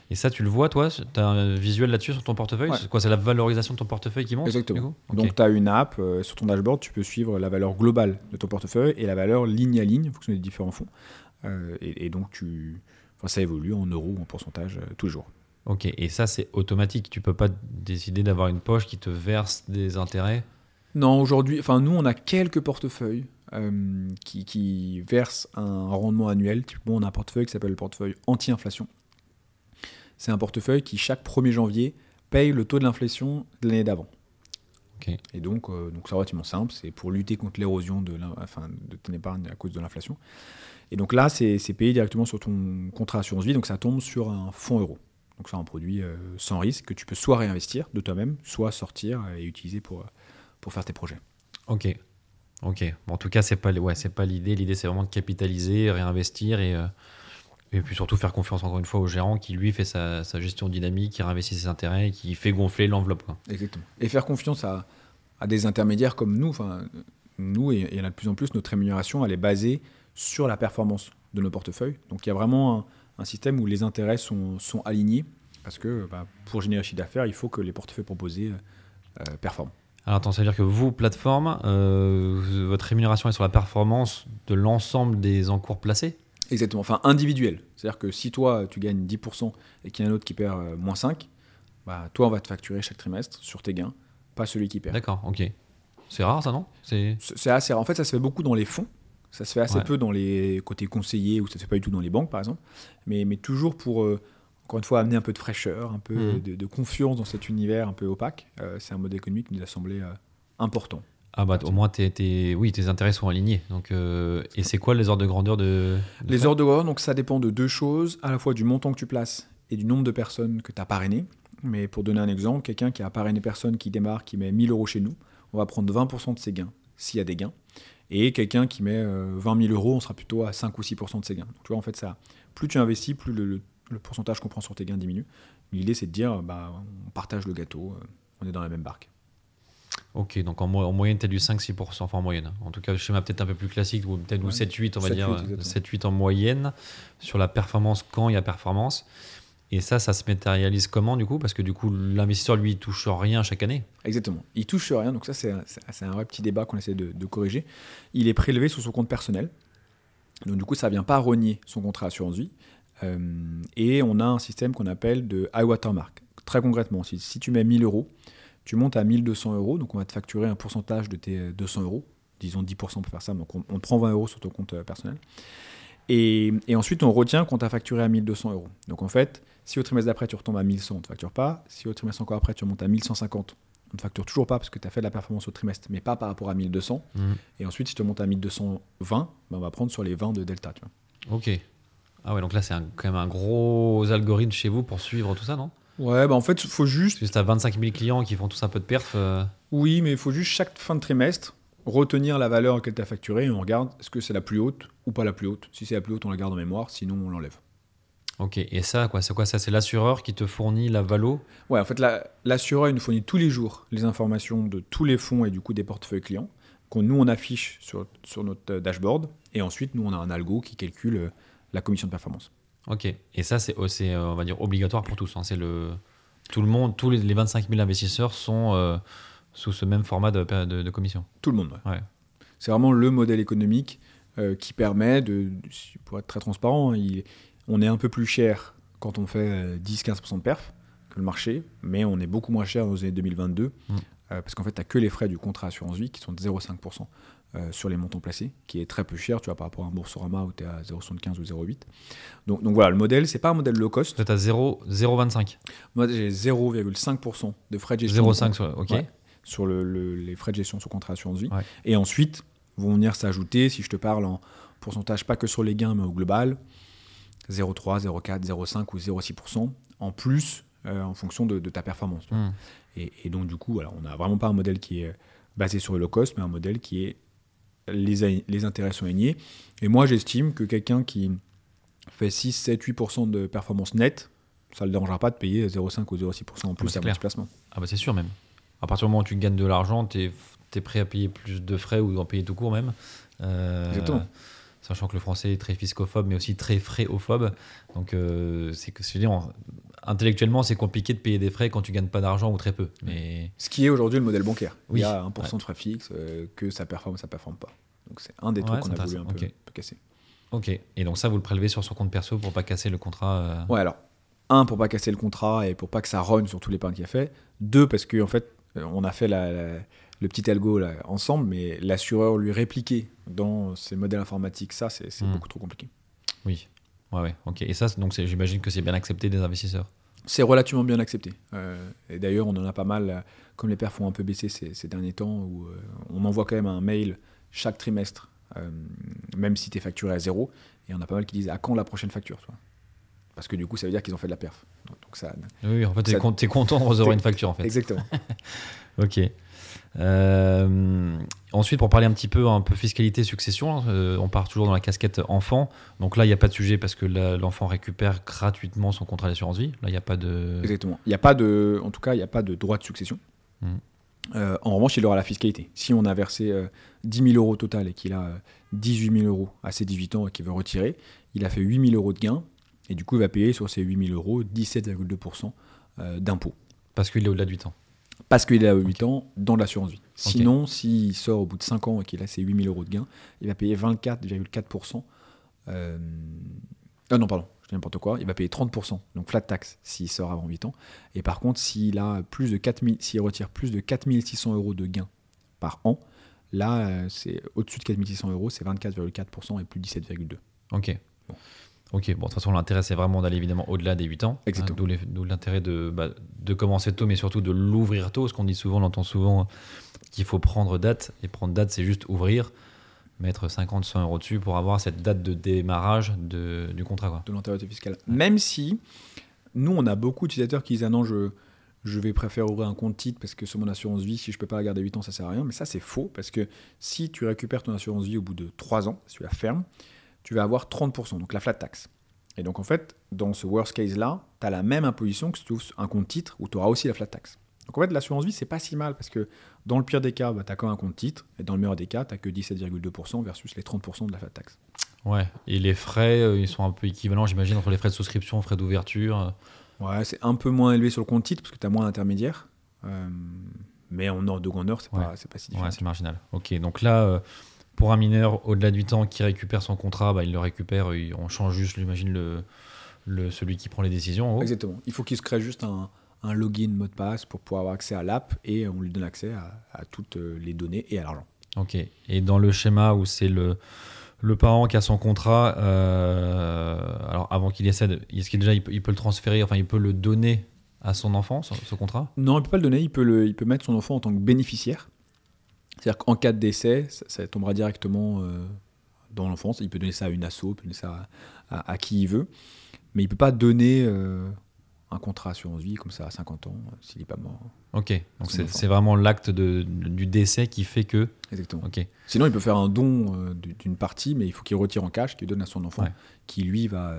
Et ça, tu le vois, toi Tu as un visuel là-dessus sur ton portefeuille? Ouais. C'est quoi C'est la valorisation de ton portefeuille qui monte Exactement. Donc tu as une app, euh, sur ton dashboard, tu peux suivre la valeur globale de ton portefeuille et la valeur ligne à ligne en fonction des différents fonds. Euh, et, et donc tu, enfin, ça évolue en euros ou en pourcentage euh, tous les jours. Ok, et ça, c'est automatique. Tu peux pas décider d'avoir une poche qui te verse des intérêts? Non, aujourd'hui, enfin nous, on a quelques portefeuilles euh, qui, qui versent un rendement annuel. Typiquement, on a un portefeuille qui s'appelle le portefeuille anti-inflation. C'est un portefeuille qui, chaque 1er janvier, paye le taux de l'inflation de l'année d'avant. Et donc, euh, donc c'est relativement simple. C'est pour lutter contre l'érosion de, enfin, de ton épargne à cause de l'inflation. Et donc là, c'est payé directement sur ton contrat assurance vie. Donc ça tombe sur un fonds euro. Donc c'est un produit euh, sans risque que tu peux soit réinvestir de toi-même, soit sortir et utiliser pour, pour faire tes projets. Ok. Ok. En tout cas, c'est pas, pas l'idée. L'idée, c'est vraiment de capitaliser, réinvestir et, euh, et puis surtout faire confiance encore une fois au gérant qui lui fait sa, gestion dynamique, qui réinvestit ses intérêts, et qui fait gonfler l'enveloppe. Exactement. Et faire confiance à, des intermédiaires comme nous. Enfin, nous, et il y en a de plus en plus, notre rémunération, elle est basée sur la performance de nos portefeuilles. Donc il y a vraiment un, système où les intérêts sont, sont alignés. Parce que bah, pour générer chiffre d'affaires, il faut que les portefeuilles proposés euh, euh, performent. Alors, attends, ça veut dire que vous, plateforme, euh, votre rémunération est sur la performance de l'ensemble des encours placés? Exactement. Enfin, individuel. C'est-à-dire que si toi, tu gagnes 10% et qu'il y en a un autre qui perd euh, moins 5, bah, toi, on va te facturer chaque trimestre sur tes gains, pas celui qui perd. D'accord, ok. C'est rare ça, non? C'est assez rare. En fait, ça se fait beaucoup dans les fonds. Ça se fait assez Ouais. peu dans les côtés conseillers ou ça se fait pas du tout dans les banques, par exemple. Mais, mais toujours pour, euh, encore une fois, amener un peu de fraîcheur, un peu Mhm. de, de confiance dans cet univers un peu opaque. Euh, c'est un mode économique qui nous a semblé euh, important. Ah bah au moins tes, tes- oui, tes intérêts sont alignés. Donc, euh, et c'est quoi les ordres de grandeur de, de Les ordres de grandeur, donc ça dépend de deux choses, à la fois du montant que tu places et du nombre de personnes que tu as parrainées. Mais pour donner un exemple, quelqu'un qui a parrainé personne qui démarre, qui met 1000 euros chez nous, on va prendre 20% de ses gains, s'il y a des gains. Et quelqu'un qui met euh, 20 000 euros, on sera plutôt à 5 ou 6% de ses gains. Donc tu vois, en fait, ça, plus tu investis, plus le, le- le pourcentage qu'on prend sur tes gains diminue. L'idée, c'est de dire, bah, on partage le gâteau, euh, on est dans la même barque. Ok, donc en, mo- en moyenne, tu as du 5-6%, enfin en moyenne. En tout cas, le schéma peut-être un peu plus classique, ou peut-être ou Ouais. 7-8, on va 7-8, dire. exactement. 7-8 en moyenne sur la performance quand il y a performance. Et ça, ça se matérialise comment du coup? Parce que du coup, l'investisseur, lui, il touche rien chaque année. Exactement. Il touche rien, donc ça c'est un, vrai petit débat qu'on essaie de, de corriger. Il est prélevé sur son compte personnel, donc du coup ça vient pas rogner son contrat assurance vie. Euh, et on a un système qu'on appelle de high watermark. Très concrètement, si, si tu mets 1000 euros, tu montes à 1200 euros, donc on va te facturer un pourcentage de tes 200 euros, disons 10% pour faire ça, donc on, on prend 20 euros sur ton compte euh, personnel. Et, et ensuite, on retient qu'on t'a facturé à 1200 euros. Donc en fait, si au trimestre d'après tu retombes à 1100, on ne te facture pas. Si au trimestre encore après tu remontes à 1150, on ne te facture toujours pas parce que tu as fait de la performance au trimestre, mais pas par rapport à 1200. Mhm. Et ensuite, si tu montes à 1220, ben on va prendre sur les 20 de delta. Tu vois. Ok. Ah ouais, donc là, c'est un- quand même un gros algorithme chez vous pour suivre tout ça, non? Ouais, bah en fait, il faut juste. Tu as 25 000 clients qui font tous un peu de perf. euh, Oui, mais il faut juste chaque fin de trimestre retenir la valeur auquel tu as facturé et on regarde est-ce que c'est la plus haute ou pas la plus haute. Si c'est la plus haute, on la garde en mémoire, sinon on l'enlève. Ok, et ça, quoi, c'est quoi ça? C'est l'assureur qui te fournit la valo? Ouais, en fait, la- l'assureur il nous fournit tous les jours les informations de tous les fonds et du coup des portefeuilles clients qu'on nous on affiche sur, sur notre euh, dashboard et ensuite nous on a un algo qui calcule euh, la commission de performance. Ok, et ça, c'est, oh, euh, on va dire, obligatoire pour tous. hein. C'est le, tout le monde, tous les, les 25 000 investisseurs sont euh, sous ce même format de, de, de commission. Tout le monde. ouais. Ouais. C'est vraiment le modèle économique euh, qui permet de, pour être très transparent, hein, il- on est un peu plus cher quand on fait euh, 10-15% de perf que le marché, mais on est beaucoup moins cher dans les années 2022 Mm. euh, parce qu'en fait, tu n'as que les frais du contrat assurance vie qui sont de 0,5% euh, sur les montants placés, qui est très peu cher, tu vois, par rapport à un Boursorama où tu es à 0,75 ou 0,8. Donc, donc voilà, le modèle, c'est pas un modèle low cost. Tu as 0, 0,25. Moi, j'ai 0,5% de frais de gestion. 0,5 sur. Ok. Ouais. sur le- le- les frais de gestion sous contrat assurance vie. Ouais. Et ensuite, vont venir s'ajouter, si je te parle en pourcentage, pas que sur les gains, mais au global, 0,3, 0,4, 0,5 ou 0,6% en plus euh, en fonction de, de ta performance. Hmm. Et, et donc, du coup, voilà, on n'a vraiment pas un modèle qui est basé sur le low cost, mais un modèle qui est les, intérêts sont alignés. Et moi, j'estime que quelqu'un qui fait 6, 7, 8% de performance nette, ça ne le dérangera pas de payer 0,5 ou 0,6% en plus c'est à clair. mon placement. Ah, bah, c'est sûr, même. À partir du moment où tu gagnes de l'argent, tu es, prêt à payer plus de frais ou en payer tout court, même. Euh, Exactement. Sachant que le français est très fiscophobe, mais aussi très fréophobe. Donc, euh, c'est que, je veux dire, intellectuellement, c'est compliqué de payer des frais quand tu gagnes pas d'argent ou très peu. Mais Ce qui est aujourd'hui le modèle bancaire. Oui. Il y a 1% de frais fixes, euh, que ça performe ou ça performe pas. Donc c'est un des Ouais, trucs qu'on a voulu un peu, intéressant. un peu casser. ok. Et donc ça, vous le prélevez sur son compte perso pour pas casser le contrat. euh, Ouais, alors, un, pour pas casser le contrat et pour pas que ça rogne sur tout l'épargne qu'il a fait. Deux, parce qu'en en fait, euh, on a fait la- la- le petit algo là, ensemble, mais l'assureur lui répliquer dans ses modèles informatiques, ça, c'est Hmm. beaucoup trop compliqué. Oui. Ouais, ouais. Ok. Et ça, donc j'imagine que c'est bien accepté des investisseurs. C'est relativement bien accepté. Euh, et d'ailleurs, on en a pas mal, euh, comme les perfs ont un peu baissé ces, ces derniers temps, où euh, on envoie quand même un mail chaque trimestre, euh, même si tu es facturé à zéro. Et on a pas mal qui disent à quand la prochaine facture tu vois Parce que du coup, ça veut dire qu'ils ont fait de la perf. Donc, donc ça, Oui, en fait, con- t'es content de recevoir une facture, en fait. Exactement. Ok. Euh, ensuite, pour parler un petit peu, un peu fiscalité succession, hein, euh, on part toujours dans la casquette enfant. Donc là, il n'y a pas de sujet parce que l'enfant récupère gratuitement son contrat d'assurance vie. Là, il n'y a pas de. Exactement. Il n'y a pas de, en tout cas, il n'y a pas de droit de succession. Mhm. Euh, en revanche, il aura la fiscalité. Si on a versé euh, 10 000 euros au total et qu'il a euh, 18 000 euros à ses 18 ans et qu'il veut retirer, il a fait 8 000 euros de gain et du coup, il va payer sur ces 8 000 euros 17,2% euh, d'impôt. Parce qu'il est au-delà du temps. Parce qu'il a 8 ans dans l'assurance vie. Sinon, s'il sort au bout de 5 ans et qu'il a ses 8 000 euros de gain, il va payer 24,4%. Euh... Ah non, pardon, je dis n'importe quoi. Il va payer 30%, donc flat tax, s'il sort avant 8 ans. Et par contre, s'il a plus de 4 000 s'il retire plus de 4 600 euros de gain par an, là, euh, c'est au-dessus de 4 600 euros, c'est 24,4% et plus 17,2%. Ok. Ok, bon, de toute façon, l'intérêt, c'est vraiment d'aller évidemment au-delà des 8 ans. Exactement. Hein, d'où les- D'où l'intérêt de, bah, de commencer tôt, mais surtout de l'ouvrir tôt. Ce qu'on dit souvent, on entend souvent qu'il faut prendre date. Et prendre date, c'est juste ouvrir, mettre 50, 100 euros dessus pour avoir cette date de démarrage de, du contrat. Quoi. de l'antériorité fiscale. Même si, nous, on a beaucoup d'utilisateurs qui disent Ah non, je, je vais préférer ouvrir un compte titre parce que sur mon assurance vie, si je peux pas la garder 8 ans, ça sert à rien. Mais ça, c'est faux parce que si tu récupères ton assurance vie au bout de 3 ans, si tu la fermes, tu vas avoir 30%, donc la flat tax. Et donc, en fait, dans ce worst case-là, tu as la même imposition que si tu ouvres un compte titre où tu auras aussi la flat tax. Donc, en fait, l'assurance vie, c'est pas si mal parce que dans le pire des cas, bah, tu as quand même un compte titre et dans le meilleur des cas, tu que 17,2% versus les 30% de la flat tax. Ouais. Et les frais, euh, ils sont un peu équivalents, j'imagine, entre les frais de souscription, frais d'ouverture. Ouais, c'est un peu moins élevé sur le compte titre parce que tu as moins d'intermédiaires. Euh, mais en heure de grandeur, c'est Ouais. pas, pas si différent. Ouais, c'est marginal. Ok, donc là, euh, pour un mineur au-delà du temps qui récupère son contrat, bah, il le récupère, il- on change juste, j'imagine, le, le, celui qui prend les décisions. Exactement. Il faut qu'il se crée juste un, un login, mot de passe pour pouvoir avoir accès à l'app et on lui donne accès à, à toutes euh, les données et à l'argent. Ok. Et dans le schéma où c'est le, le parent qui a son contrat, euh, alors avant qu'il décède, est-ce qu'il déjà il peut, il peut le transférer, enfin il peut le donner à son enfant, ce, ce contrat? Non, il peut pas le donner. Il peut, le, il peut mettre son enfant en tant que bénéficiaire. C'est-à-dire qu'en cas de décès, ça, ça tombera directement euh, dans l'enfance. Il peut donner ça à une asso, il peut donner ça à, à- à qui il veut. Mais il peut pas donner euh, un contrat assurance vie comme ça à 50 ans euh, s'il n'est pas mort. Ok. Donc c'est vraiment l'acte du décès qui fait que. Exactement. Ok. Sinon, il peut faire un don euh, d'une partie, mais il faut qu'il retire en cash, qu'il donne à son enfant, Ouais. qui lui va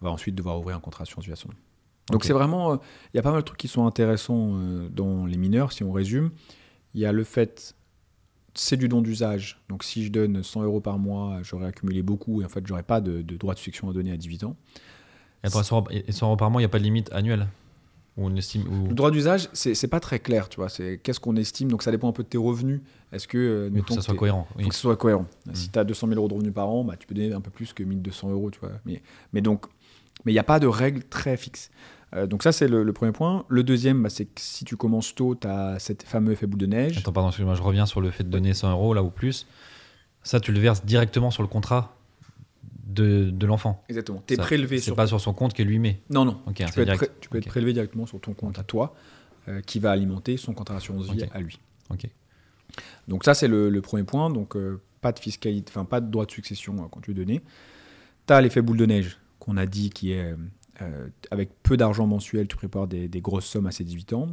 va ensuite devoir ouvrir un contrat d'assurance vie à son nom. Donc c'est vraiment, il y a pas mal de trucs qui sont intéressants dans les mineurs, si on résume. Il y a le fait, c'est du don d'usage. Donc si je donne 100 euros par mois, j'aurais accumulé beaucoup et en fait, j'aurais pas de, droit de succession à donner à 18 ans. Et 100 euros par mois, il n'y a pas de limite annuelle on estime, Le droit d'usage, c'est pas très clair, tu vois. C'est qu'est-ce qu'on estime? Donc ça dépend un peu de tes revenus. Est-ce que. Euh, faut que ça soit cohérent. Il faut que ce soit cohérent. Si tu as 200 000 euros de revenus par an, bah, tu peux donner un peu plus que 1200 euros, tu vois. Mais, mais donc, mais il n'y a pas de règle très fixe. Euh, donc ça, c'est le, premier point. Le deuxième, bah, c'est que si tu commences tôt, tu as cet fameux effet boule de neige. Attends, pardon, excuse-moi, je reviens sur le fait de donner 100 euros là ou plus. Ça, tu le verses directement sur le contrat de, de l'enfant. Exactement. Tu es prélevé sur. C'est pas sur son compte qu'elle lui met. Non, non. tu peux, être, tu peux être, prélevé directement sur ton compte à toi, euh, qui va alimenter son contrat d'assurance vie à lui. Ok. Donc ça, c'est le, premier point. Donc euh, pas de fiscalité, enfin pas de droit de succession quand tu es donné. Tu as l'effet boule de neige qu'on a dit qui est euh, avec peu d'argent mensuel, tu prépares des, grosses sommes à ses 18 ans.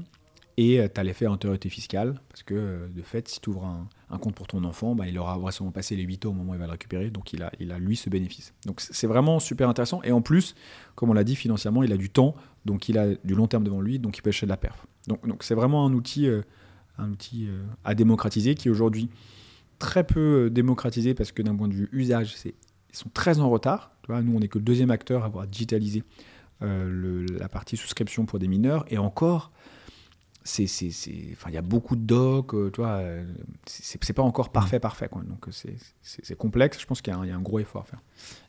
Et euh, tu as l'effet antériorité fiscale, parce que euh, de fait, si tu ouvres un, compte pour ton enfant, bah, il aura vraisemblablement passé les 8 ans au moment où il va le récupérer, donc il a, il a lui ce bénéfice. Donc c'est vraiment super intéressant. Et en plus, comme on l'a dit, financièrement, il a du temps, donc il a du long terme devant lui, donc il peut acheter de la perf. Donc donc c'est vraiment un outil, un outil à démocratiser qui aujourd'hui très peu démocratisé, parce que d'un point de vue usage, ils sont très en retard. Nous, on n'est que le deuxième acteur à avoir digitalisé euh, la partie souscription pour des mineurs. Et encore, c'est, enfin, il y a beaucoup de docs, euh, tu vois, euh, c'est, pas encore parfait, parfait. Quoi. Donc c'est, complexe. Je pense qu'il y, a un gros effort à faire.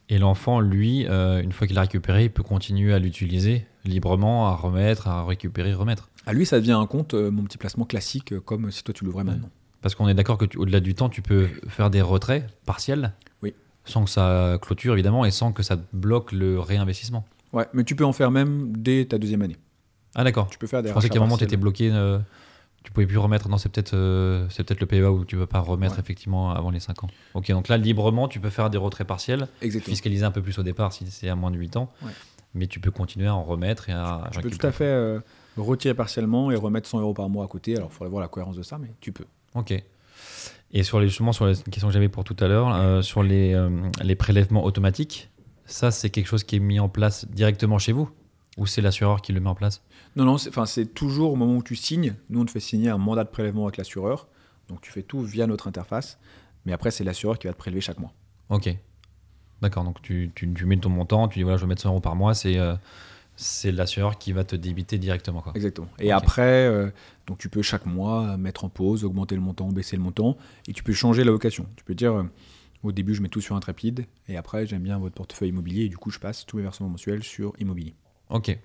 Et l'enfant, lui, une fois qu'il a récupéré, il peut continuer à l'utiliser librement, à remettre, à récupérer, remettre. À lui, ça devient un compte, mon petit placement classique, comme si toi tu l'ouvrais maintenant. Parce qu'on est d'accord que au-delà du temps, tu peux faire des retraits partiels. Oui. Sans que ça clôture, évidemment, et sans que ça bloque le réinvestissement. Ouais, mais tu peux en faire même dès ta deuxième année. Ah d'accord. Tu peux faire des Je pensais qu'à un moment tu étais bloqué, euh, tu pouvais plus remettre. Non, c'est peut-être euh, c'est peut-être le PEA où tu ne peux pas remettre effectivement avant les 5 ans. Ok, donc là librement tu peux faire des retraits partiels, Exactement. fiscaliser un peu plus au départ si c'est à moins de 8 ans, mais tu peux continuer à en remettre et à. Tu peux tout à fait euh, retirer partiellement et remettre 100 euros par mois à côté. Alors il faudrait voir la cohérence de ça, mais tu peux. Ok. Et sur les, justement sur la question que j'avais pour tout à l'heure, sur les, les prélèvements automatiques, ça, c'est quelque chose qui est mis en place directement chez vous Ou c'est l'assureur qui le met en place? Non, non, c'est toujours au moment où tu signes. Nous, on te fait signer un mandat de prélèvement avec l'assureur. Donc tu fais tout via notre interface. Mais après, c'est l'assureur qui va te prélever chaque mois. Ok. D'accord, donc tu, tu, mets ton montant, tu dis voilà, je vais mettre 100 euros par mois, c'est euh, c'est l'assureur qui va te débiter directement. Quoi. Exactement. Et après, euh, donc tu peux chaque mois mettre en pause, augmenter le montant, baisser le montant, et tu peux changer la location. Tu peux dire, euh, au début, je mets tout sur un trapide et après, j'aime bien votre portefeuille immobilier et du coup, je passe tous mes versements mensuels sur immobilier. Ok.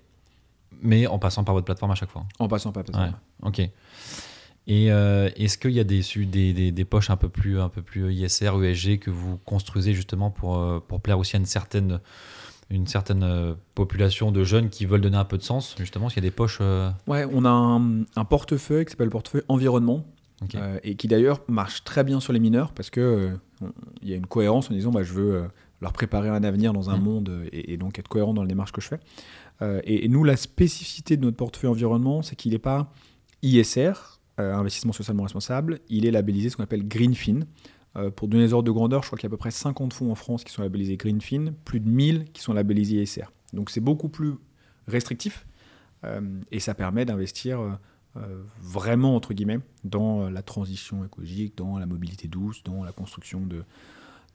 Mais en passant par votre plateforme à chaque fois En passant par la plateforme. Ok. Et euh, est-ce qu'il y a des, des, des, poches un peu plus, un peu plus ISR, ESG que vous construisez justement pour, euh, pour plaire aussi à une certaine, une certaine euh, population de jeunes qui veulent donner un peu de sens Justement, s'il y a des poches. Ouais, on a un, un portefeuille qui s'appelle le portefeuille environnement. et qui d'ailleurs marche très bien sur les mineurs parce que il y a une cohérence en disant bah, je veux euh, leur préparer un avenir dans un mm. monde euh, et, donc être cohérent dans la démarche que je fais. Euh, et, nous, la spécificité de notre portefeuille environnement, c'est qu'il n'est pas ISR, investissement socialement responsable, il est labellisé ce qu'on appelle Greenfin. pour donner des ordres de grandeur, je crois qu'il y a à peu près 50 fonds en France qui sont labellisés Greenfin, plus de 1000 qui sont labellisés ISR. Donc c'est beaucoup plus restrictif et ça permet d'investir vraiment, entre guillemets, dans la transition écologique, dans la mobilité douce, dans la construction de,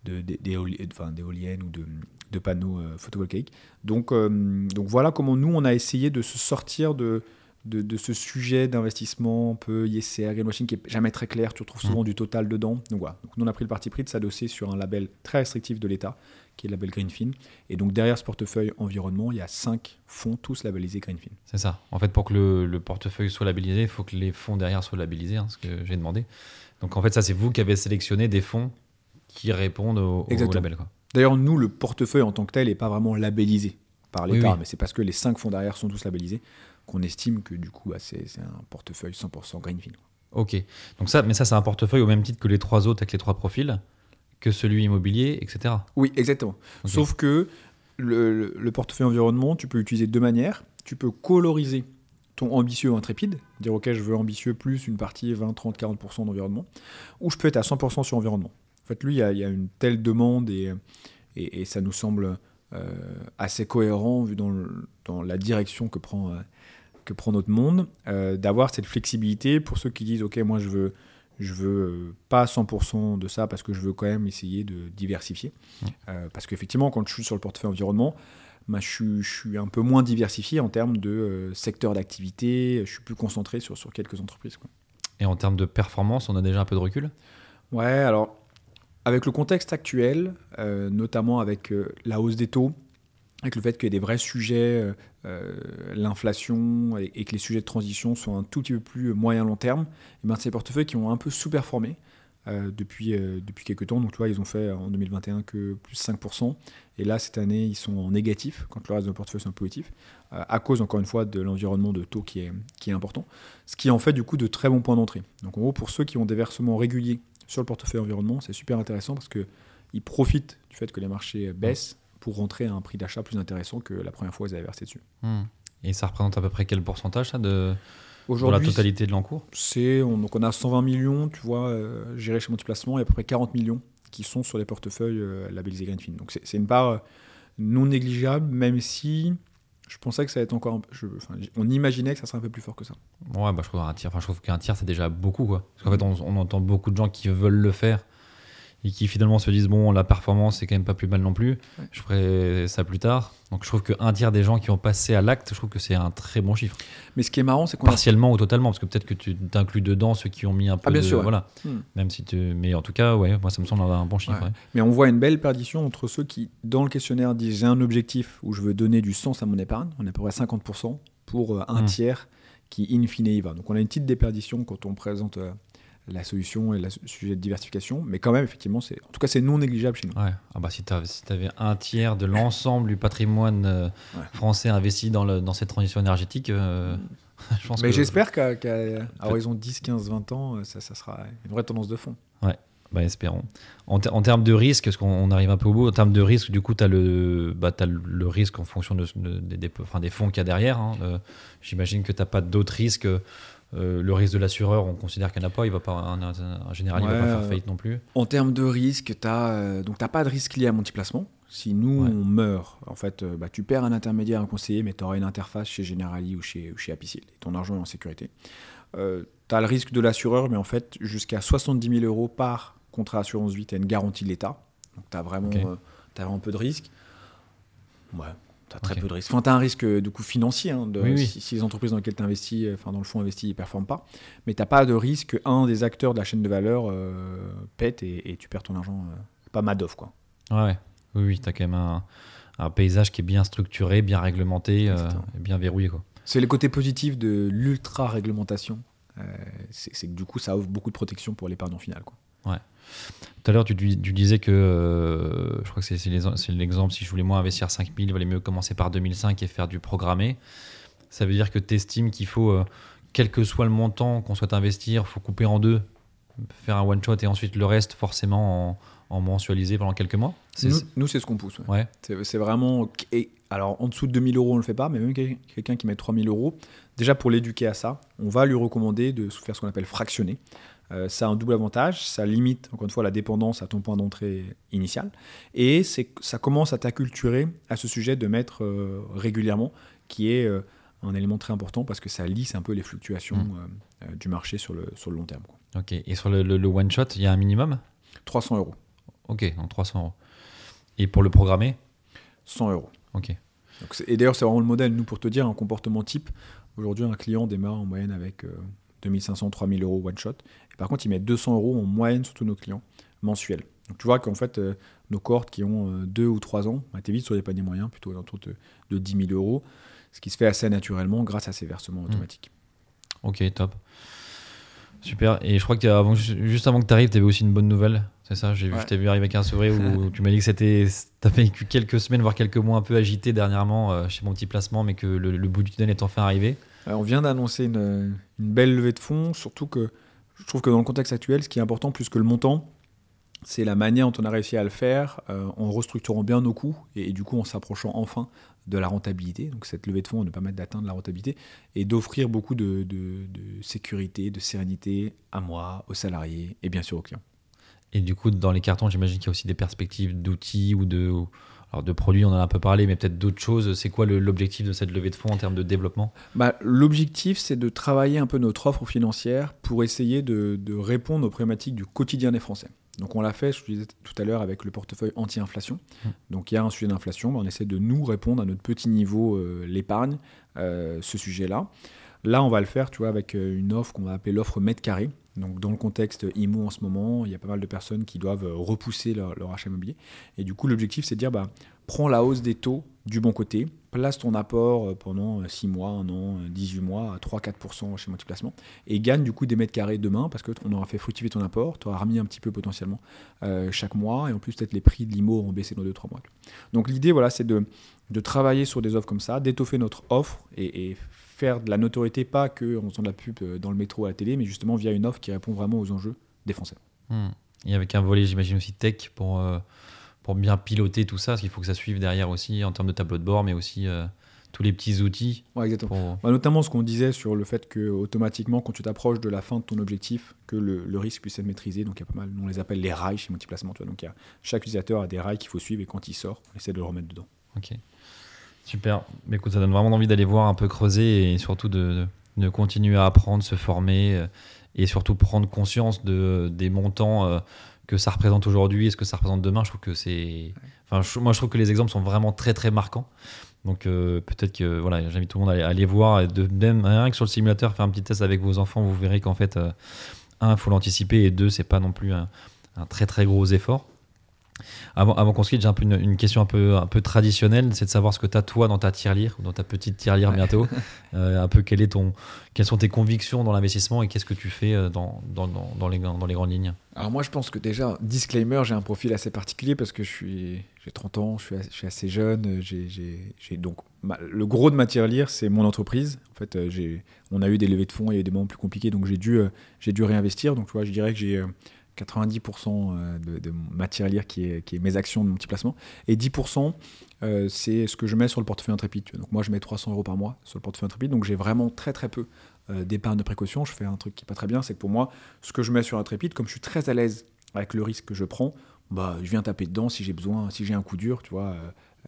d'éoliennes ou de, panneaux euh, photovoltaïques. Donc, euh, donc voilà comment nous, on a essayé de se sortir de, de, ce sujet d'investissement un peu ISR, greenwashing, qui est jamais très clair. Tu retrouves souvent mmh. du total dedans. Donc voilà. Donc nous, on a pris le parti pris de s'adosser sur un label très restrictif de l'État, qui est le label Greenfin. Et donc derrière ce portefeuille environnement, il y a cinq fonds tous labellisés Greenfin. C'est ça. En fait, pour que le, le portefeuille soit labellisé, il faut que les fonds derrière soient labellisés, hein, ce que j'ai demandé. Donc en fait, ça, c'est vous qui avez sélectionné des fonds qui répondent au, label. D'ailleurs, nous, le portefeuille en tant que tel n'est pas vraiment labellisé par l'État, mais c'est parce que les cinq fonds derrière sont tous labellisés qu'on estime que du coup, bah, c'est un portefeuille 100% Greenfield. Ok, donc ça, mais ça, c'est un portefeuille au même titre que les trois autres avec les trois profils, que celui immobilier, etc. Oui, exactement. Sauf que le, portefeuille environnement, tu peux l'utiliser de deux manières. Tu peux coloriser ton ambitieux ou intrépide, dire ok, je veux ambitieux plus une partie 20, 30, 40% d'environnement, ou je peux être à 100% sur environnement. En fait, lui, il y, a, une telle demande et, et, ça nous semble assez cohérent vu dans, dans, la direction que prend, que prend notre monde, d'avoir cette flexibilité pour ceux qui disent ok moi je veux je veux pas 100% de ça parce que je veux quand même essayer de diversifier. parce qu'effectivement, quand je suis sur le portefeuille environnement, bah, je, suis un peu moins diversifié en termes de euh, secteur d'activité, je suis plus concentré sur, sur quelques entreprises. Quoi. Et en termes de performance, on a déjà un peu de recul? Ouais, alors avec le contexte actuel, euh, notamment avec euh, la hausse des taux, avec le fait qu'il y ait des vrais sujets, l'inflation et, que les sujets de transition sont un tout petit peu plus moyen-long terme, et ben, c'est des portefeuilles qui ont un peu sous-performé. Euh, depuis, euh, depuis quelques temps. Donc, tu vois, ils ont fait en 2021 que plus 5%. Et là, cette année, ils sont en négatif, quand le reste de portefeuille sont positif, euh, à cause, encore une fois, de l'environnement de taux qui est, qui est important. Ce qui en fait, du coup, de très bons points d'entrée. Donc, en gros, pour ceux qui ont des versements réguliers sur le portefeuille environnement, c'est super intéressant parce qu'ils profitent du fait que les marchés baissent pour rentrer à un prix d'achat plus intéressant que la première fois qu'ils avaient versé dessus. Hmm. Et ça représente à peu près quel pourcentage ça, de, pour la totalité de l'encours? c'est on, Donc on a 120 millions, tu vois, euh, gérés chez Multiplacement, et à peu près 40 millions qui sont sur les portefeuilles euh, labellisés Greenfin. Donc c'est une part euh, non négligeable, même si je pensais que ça allait être encore. Je, on imaginait que ça serait un peu plus fort que ça. Ouais, bah, je trouve tiers, enfin, je trouve qu'un tiers c'est déjà beaucoup. Quoi. Parce qu'en fait, on, entend beaucoup de gens qui veulent le faire et qui finalement se disent bon la performance c'est quand même pas plus mal non plus. Je ferai ça plus tard. Donc je trouve qu'un tiers des gens qui ont passé à l'acte je trouve que c'est un très bon chiffre. Mais ce qui est marrant c'est qu'on partiellement ou totalement parce que peut-être que tu t'inclus dedans ceux qui ont mis un peu ah, bien de, sûr voilà. Hmm. même si tu mais en tout cas ouais moi ça me semble un bon chiffre mais on voit une belle perdition entre ceux qui dans le questionnaire disent j'ai un objectif où je veux donner du sens à mon épargne. On est à peu près 50% pour euh, un hmm. tiers qui in fine y va. Donc on a une petite déperdition quand on présente euh, la solution et le sujet de diversification. Mais quand même, effectivement, c'est, en tout cas, c'est non négligeable chez nous. Ouais. Ah bah, si tu avais un tiers de l'ensemble du patrimoine euh, français investi dans, le, dans cette transition énergétique, euh, je pense Mais j'espère qu'à, horizon 10, 15, 20 ans, euh, ça, ça, sera une vraie tendance de fond. Ouais. Bah, espérons. En, termes de risque, parce qu'on arrive un peu au bout, en termes de risque, du coup, tu as, le, bah, le risque en fonction de, des fonds qu'il y a derrière. Hein. J'imagine que tu n'as pas d'autres risques euh, le risque de l'assureur, on considère qu'il n'y en a pas, il va pas, en général, il ne va pas faire faillite non plus. En termes de risque, tu n'as euh, pas de risque lié à multiplacement. Si nous, on meurt, en fait, euh, bah, tu perds un intermédiaire, un conseiller, mais tu auras une interface chez Generali ou chez, chez Apicil. Et ton argent est en sécurité. tu as le risque de l'assureur, mais en fait, jusqu'à 70 000 euros par contrat assurance vie, tu as une garantie de l'État. Donc tu as, vraiment, as vraiment peu de risque. Ouais, tu as très peu de risques. Enfin, tu as un risque euh, du coup financier hein, de, Si, les entreprises dans lesquelles tu investis, euh, enfin dans le fonds investi, ne performent pas. Mais tu n'as pas de risque qu'un des acteurs de la chaîne de valeur euh, pète et, tu perds ton argent. pas Madoff, quoi. Ouais, oui, oui, tu as quand même un, un, paysage qui est bien structuré, bien réglementé, et bien verrouillé. Quoi. C'est les côtés positifs de l'ultra-réglementation. c'est que du coup, ça offre beaucoup de protection pour l'épargne finale. Quoi. Ouais. Tout à l'heure, tu, disais que, euh, je crois que c'est l'exemple, si je voulais moi investir 5000, il valait mieux commencer par 2005 et faire du programmé. Ça veut dire que tu estimes qu'il faut, euh, quel que soit le montant qu'on souhaite investir, il faut couper en deux, faire un one-shot et ensuite le reste forcément en, mensualiser pendant quelques mois Nous, c'est ce qu'on pousse. Ouais. C'est vraiment... Et alors, en dessous de 2000 euros, on ne le fait pas, mais même quelqu'un qui met 3000 euros, déjà pour l'éduquer à ça, on va lui recommander de faire ce qu'on appelle fractionner. Euh, ça a un double avantage, ça limite encore une fois la dépendance à ton point d'entrée initial, et ça commence à t'acculturer à ce sujet de mettre euh, régulièrement, qui est euh, un élément très important parce que ça lisse un peu les fluctuations mmh. du marché sur le, sur le long terme. Ok, et sur le, le, one shot, il y a un minimum? 300 euros. Ok, donc 300 euros. Et pour le programmer? 100 euros. Ok. et d'ailleurs, c'est vraiment le modèle, nous, pour te dire, un comportement type. Aujourd'hui, un client démarre en moyenne avec 2500, 3000 euros one shot. Et par contre, ils mettent 200 euros en moyenne sur tous nos clients mensuels. Donc tu vois qu'en fait, euh, nos cohortes qui ont 2 euh, ou 3 ans, bah, tu vite sur des paniers moyens, plutôt autour de, de 10 000 euros, ce qui se fait assez naturellement grâce à ces versements mmh. automatiques. Ok, top. Super. Et je crois que avant, juste avant que tu arrives, tu avais aussi une bonne nouvelle. C'est ça Je t'ai vu arriver avec un sourire où tu m'as dit que c'était. Tu as vécu quelques semaines, voire quelques mois un peu agité dernièrement euh, chez mon petit placement, mais que le, le bout du tunnel est enfin arrivé. Euh, on vient d'annoncer une, belle levée de fonds, surtout que je trouve que dans le contexte actuel, ce qui est important plus que le montant, c'est la manière dont on a réussi à le faire euh, en restructurant bien nos coûts et, du coup en s'approchant enfin de la rentabilité. Donc cette levée de fonds nous permet d'atteindre la rentabilité et d'offrir beaucoup de, sécurité, de sérénité à moi, aux salariés et bien sûr aux clients. Et du coup, dans les cartons, j'imagine qu'il y a aussi des perspectives d'outils ou de alors de produits, on en a un peu parlé, mais peut-être d'autres choses. C'est quoi l'objectif de cette levée de fonds en termes de développement? Bah, L'objectif, c'est de travailler un peu notre offre financière pour essayer de, de, répondre aux problématiques du quotidien des Français. Donc on l'a fait, je vous disais tout à l'heure, avec le portefeuille anti-inflation. Mmh. Donc il y a un sujet d'inflation, on essaie de nous répondre à notre petit niveau, euh, l'épargne, euh, ce sujet-là. Là, on va le faire, tu vois, avec euh, une offre qu'on va appeler l'offre mètre carré. Donc, dans le contexte IMO en ce moment, il y a pas mal de personnes qui doivent euh, repousser leur, achat immobilier. Et du coup, l'objectif, c'est de dire, bah, prends la hausse des taux du bon côté, place ton apport euh, pendant 6 mois, 1 an, 18 mois, à 3-4% chez Multiplacement, et gagne du coup des mètres carrés demain, parce qu'on aura fait fructifier ton apport, tu auras remis un petit peu potentiellement chaque mois, et en plus, peut-être les prix de l'IMO auront baissé dans 2-3 mois. Donc, l'idée, voilà, c'est de, de travailler sur des offres comme ça, d'étoffer notre offre et faire de la notoriété, pas qu'en faisant de la pub euh, dans le métro à la télé, mais justement via une offre qui répond vraiment aux enjeux des Français. Hmm. Et avec un volet, j'imagine aussi tech pour, euh, pour bien piloter tout ça, parce qu'il faut que ça suive derrière aussi en termes de tableau de bord, mais aussi euh, tous les petits outils. Ouais, exactement. Bah, notamment ce qu'on disait sur le fait que automatiquement, quand tu t'approches de la fin de ton objectif, que le, le, risque puisse être maîtrisé. Donc il y a pas mal, on les appelle les rails chez Multiplacement. Tu vois. Donc y a, chaque utilisateur a des rails qu'il faut suivre et quand il sort, on essaie de le remettre dedans. Ok. Super. Écoute, ça donne vraiment envie d'aller voir un peu creuser et surtout de, de, continuer à apprendre, se former euh, et surtout prendre conscience de, des montants euh, que ça représente aujourd'hui et ce que ça représente demain. Je trouve que c'est. Enfin, moi, je trouve que les exemples sont vraiment très très marquants. Donc euh, peut-être que voilà, j'invite tout le monde à aller, voir et de même rien que sur le simulateur, faire un petit test avec vos enfants, vous verrez qu'en fait, un, il faut l'anticiper et deux, c'est pas non plus un, un, très très gros effort. Avant, avant qu'on se quitte, j'ai un peu une, question un peu, un peu traditionnelle, c'est de savoir ce que tu as toi dans ta tirelire, ou dans ta petite tirelire bientôt. Euh, un peu quel est ton, quelles sont tes convictions dans l'investissement et qu'est-ce que tu fais euh, dans, dans, dans, les, dans les grandes lignes? Alors moi je pense que déjà, disclaimer, j'ai un profil assez particulier parce que je suis, j'ai 30 ans, je suis, assez, je suis assez jeune, j'ai, donc le gros de ma tirelire c'est mon entreprise. En fait, euh, on a eu des levées de fonds, il y a eu des moments plus compliqués, donc j'ai dû, j'ai dû réinvestir. Donc tu vois, je dirais que j'ai 90% euh, de, de, matière à lire qui est, qui est, mes actions de mon petit placement. Et 10%, euh, c'est ce que je mets sur le portefeuille Intrépide. Donc moi, je mets 300 euros par mois sur le portefeuille Intrépide. Donc j'ai vraiment très très peu euh, d'épargne de précaution. Je fais un truc qui n'est pas très bien, c'est que pour moi, ce que je mets sur Intrépide, comme je suis très à l'aise avec le risque que je prends, bah, je viens taper dedans si j'ai besoin, si j'ai un coup dur, tu vois.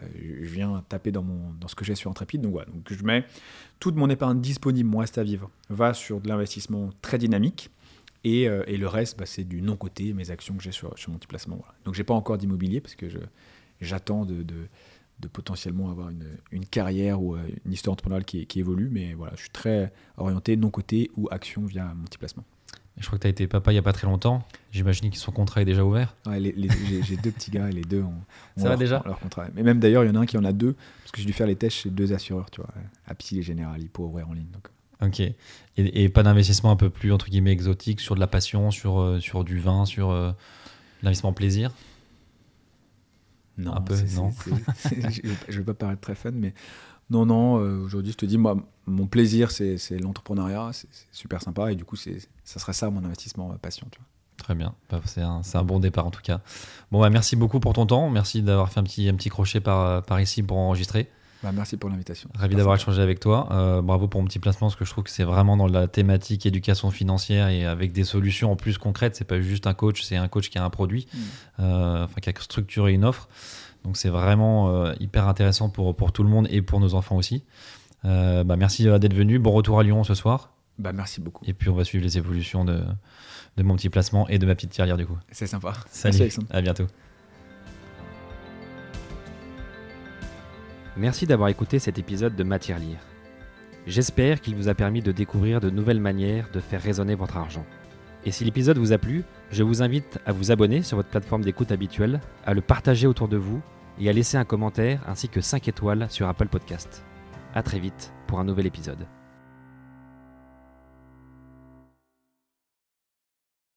je viens taper dans, mon, dans ce que j'ai sur Intrépide. Donc voilà, donc je mets toute mon épargne disponible, mon reste à vivre, va sur de l'investissement très dynamique euh, et, le reste, bah, c'est du non-côté, mes actions que j'ai sur, mon petit placement. Voilà. Donc, j'ai pas encore d'immobilier parce que j'attends de, de, potentiellement avoir une, une, carrière ou euh, une histoire entrepreneuriale qui, qui, évolue. Mais voilà, je suis très orienté non-côté ou action via mon petit placement. Je crois que tu as été papa il n'y a pas très longtemps. J'imagine que son contrat est déjà ouvert. Ouais, j'ai deux petits gars et les deux ont, Ça va déjà leur contrat. Mais même d'ailleurs, il y en a un qui en a deux parce que j'ai dû faire les tests chez deux assureurs, tu vois, Apsi et Général, pour ouvrir en ligne. Donc. Ok. Et, pas d'investissement un peu plus, entre guillemets, exotique sur de la passion, sur, euh, sur du vin, sur euh, l'investissement plaisir? Non, un peu, non. je ne vais pas paraître très fun, mais non, non, euh, aujourd'hui, je te dis, moi, mon plaisir, c'est l'entrepreneuriat, c'est super sympa, et du coup, ça serait ça mon investissement passion, tu vois. Très bien, bah, c'est un, un, bon départ en tout cas. Bon, bah, merci beaucoup pour ton temps, merci d'avoir fait un petit, un petit crochet par, par ici pour enregistrer. Bah, merci pour l'invitation. Ravi d'avoir échangé avec toi. Euh, bravo pour mon petit placement, parce que je trouve que c'est vraiment dans la thématique éducation financière et avec des solutions en plus concrètes. C'est pas juste un coach, c'est un coach qui a un produit, mm. euh, enfin qui a structuré une offre. Donc c'est vraiment euh, hyper intéressant pour, pour tout le monde et pour nos enfants aussi. bah, merci d'être venu. Bon retour à Lyon ce soir. Bah, merci beaucoup. Et puis on va suivre les évolutions de, de mon petit placement et de ma petite tirelire du coup. C'est sympa. Salut. Merci, à bientôt. Merci d'avoir écouté cet épisode de Matière Lire. J'espère qu'il vous a permis de découvrir de nouvelles manières de faire résonner votre argent. Et si l'épisode vous a plu, je vous invite à vous abonner sur votre plateforme d'écoute habituelle, à le partager autour de vous et à laisser un commentaire ainsi que 5 étoiles sur Apple Podcast. A très vite pour un nouvel épisode.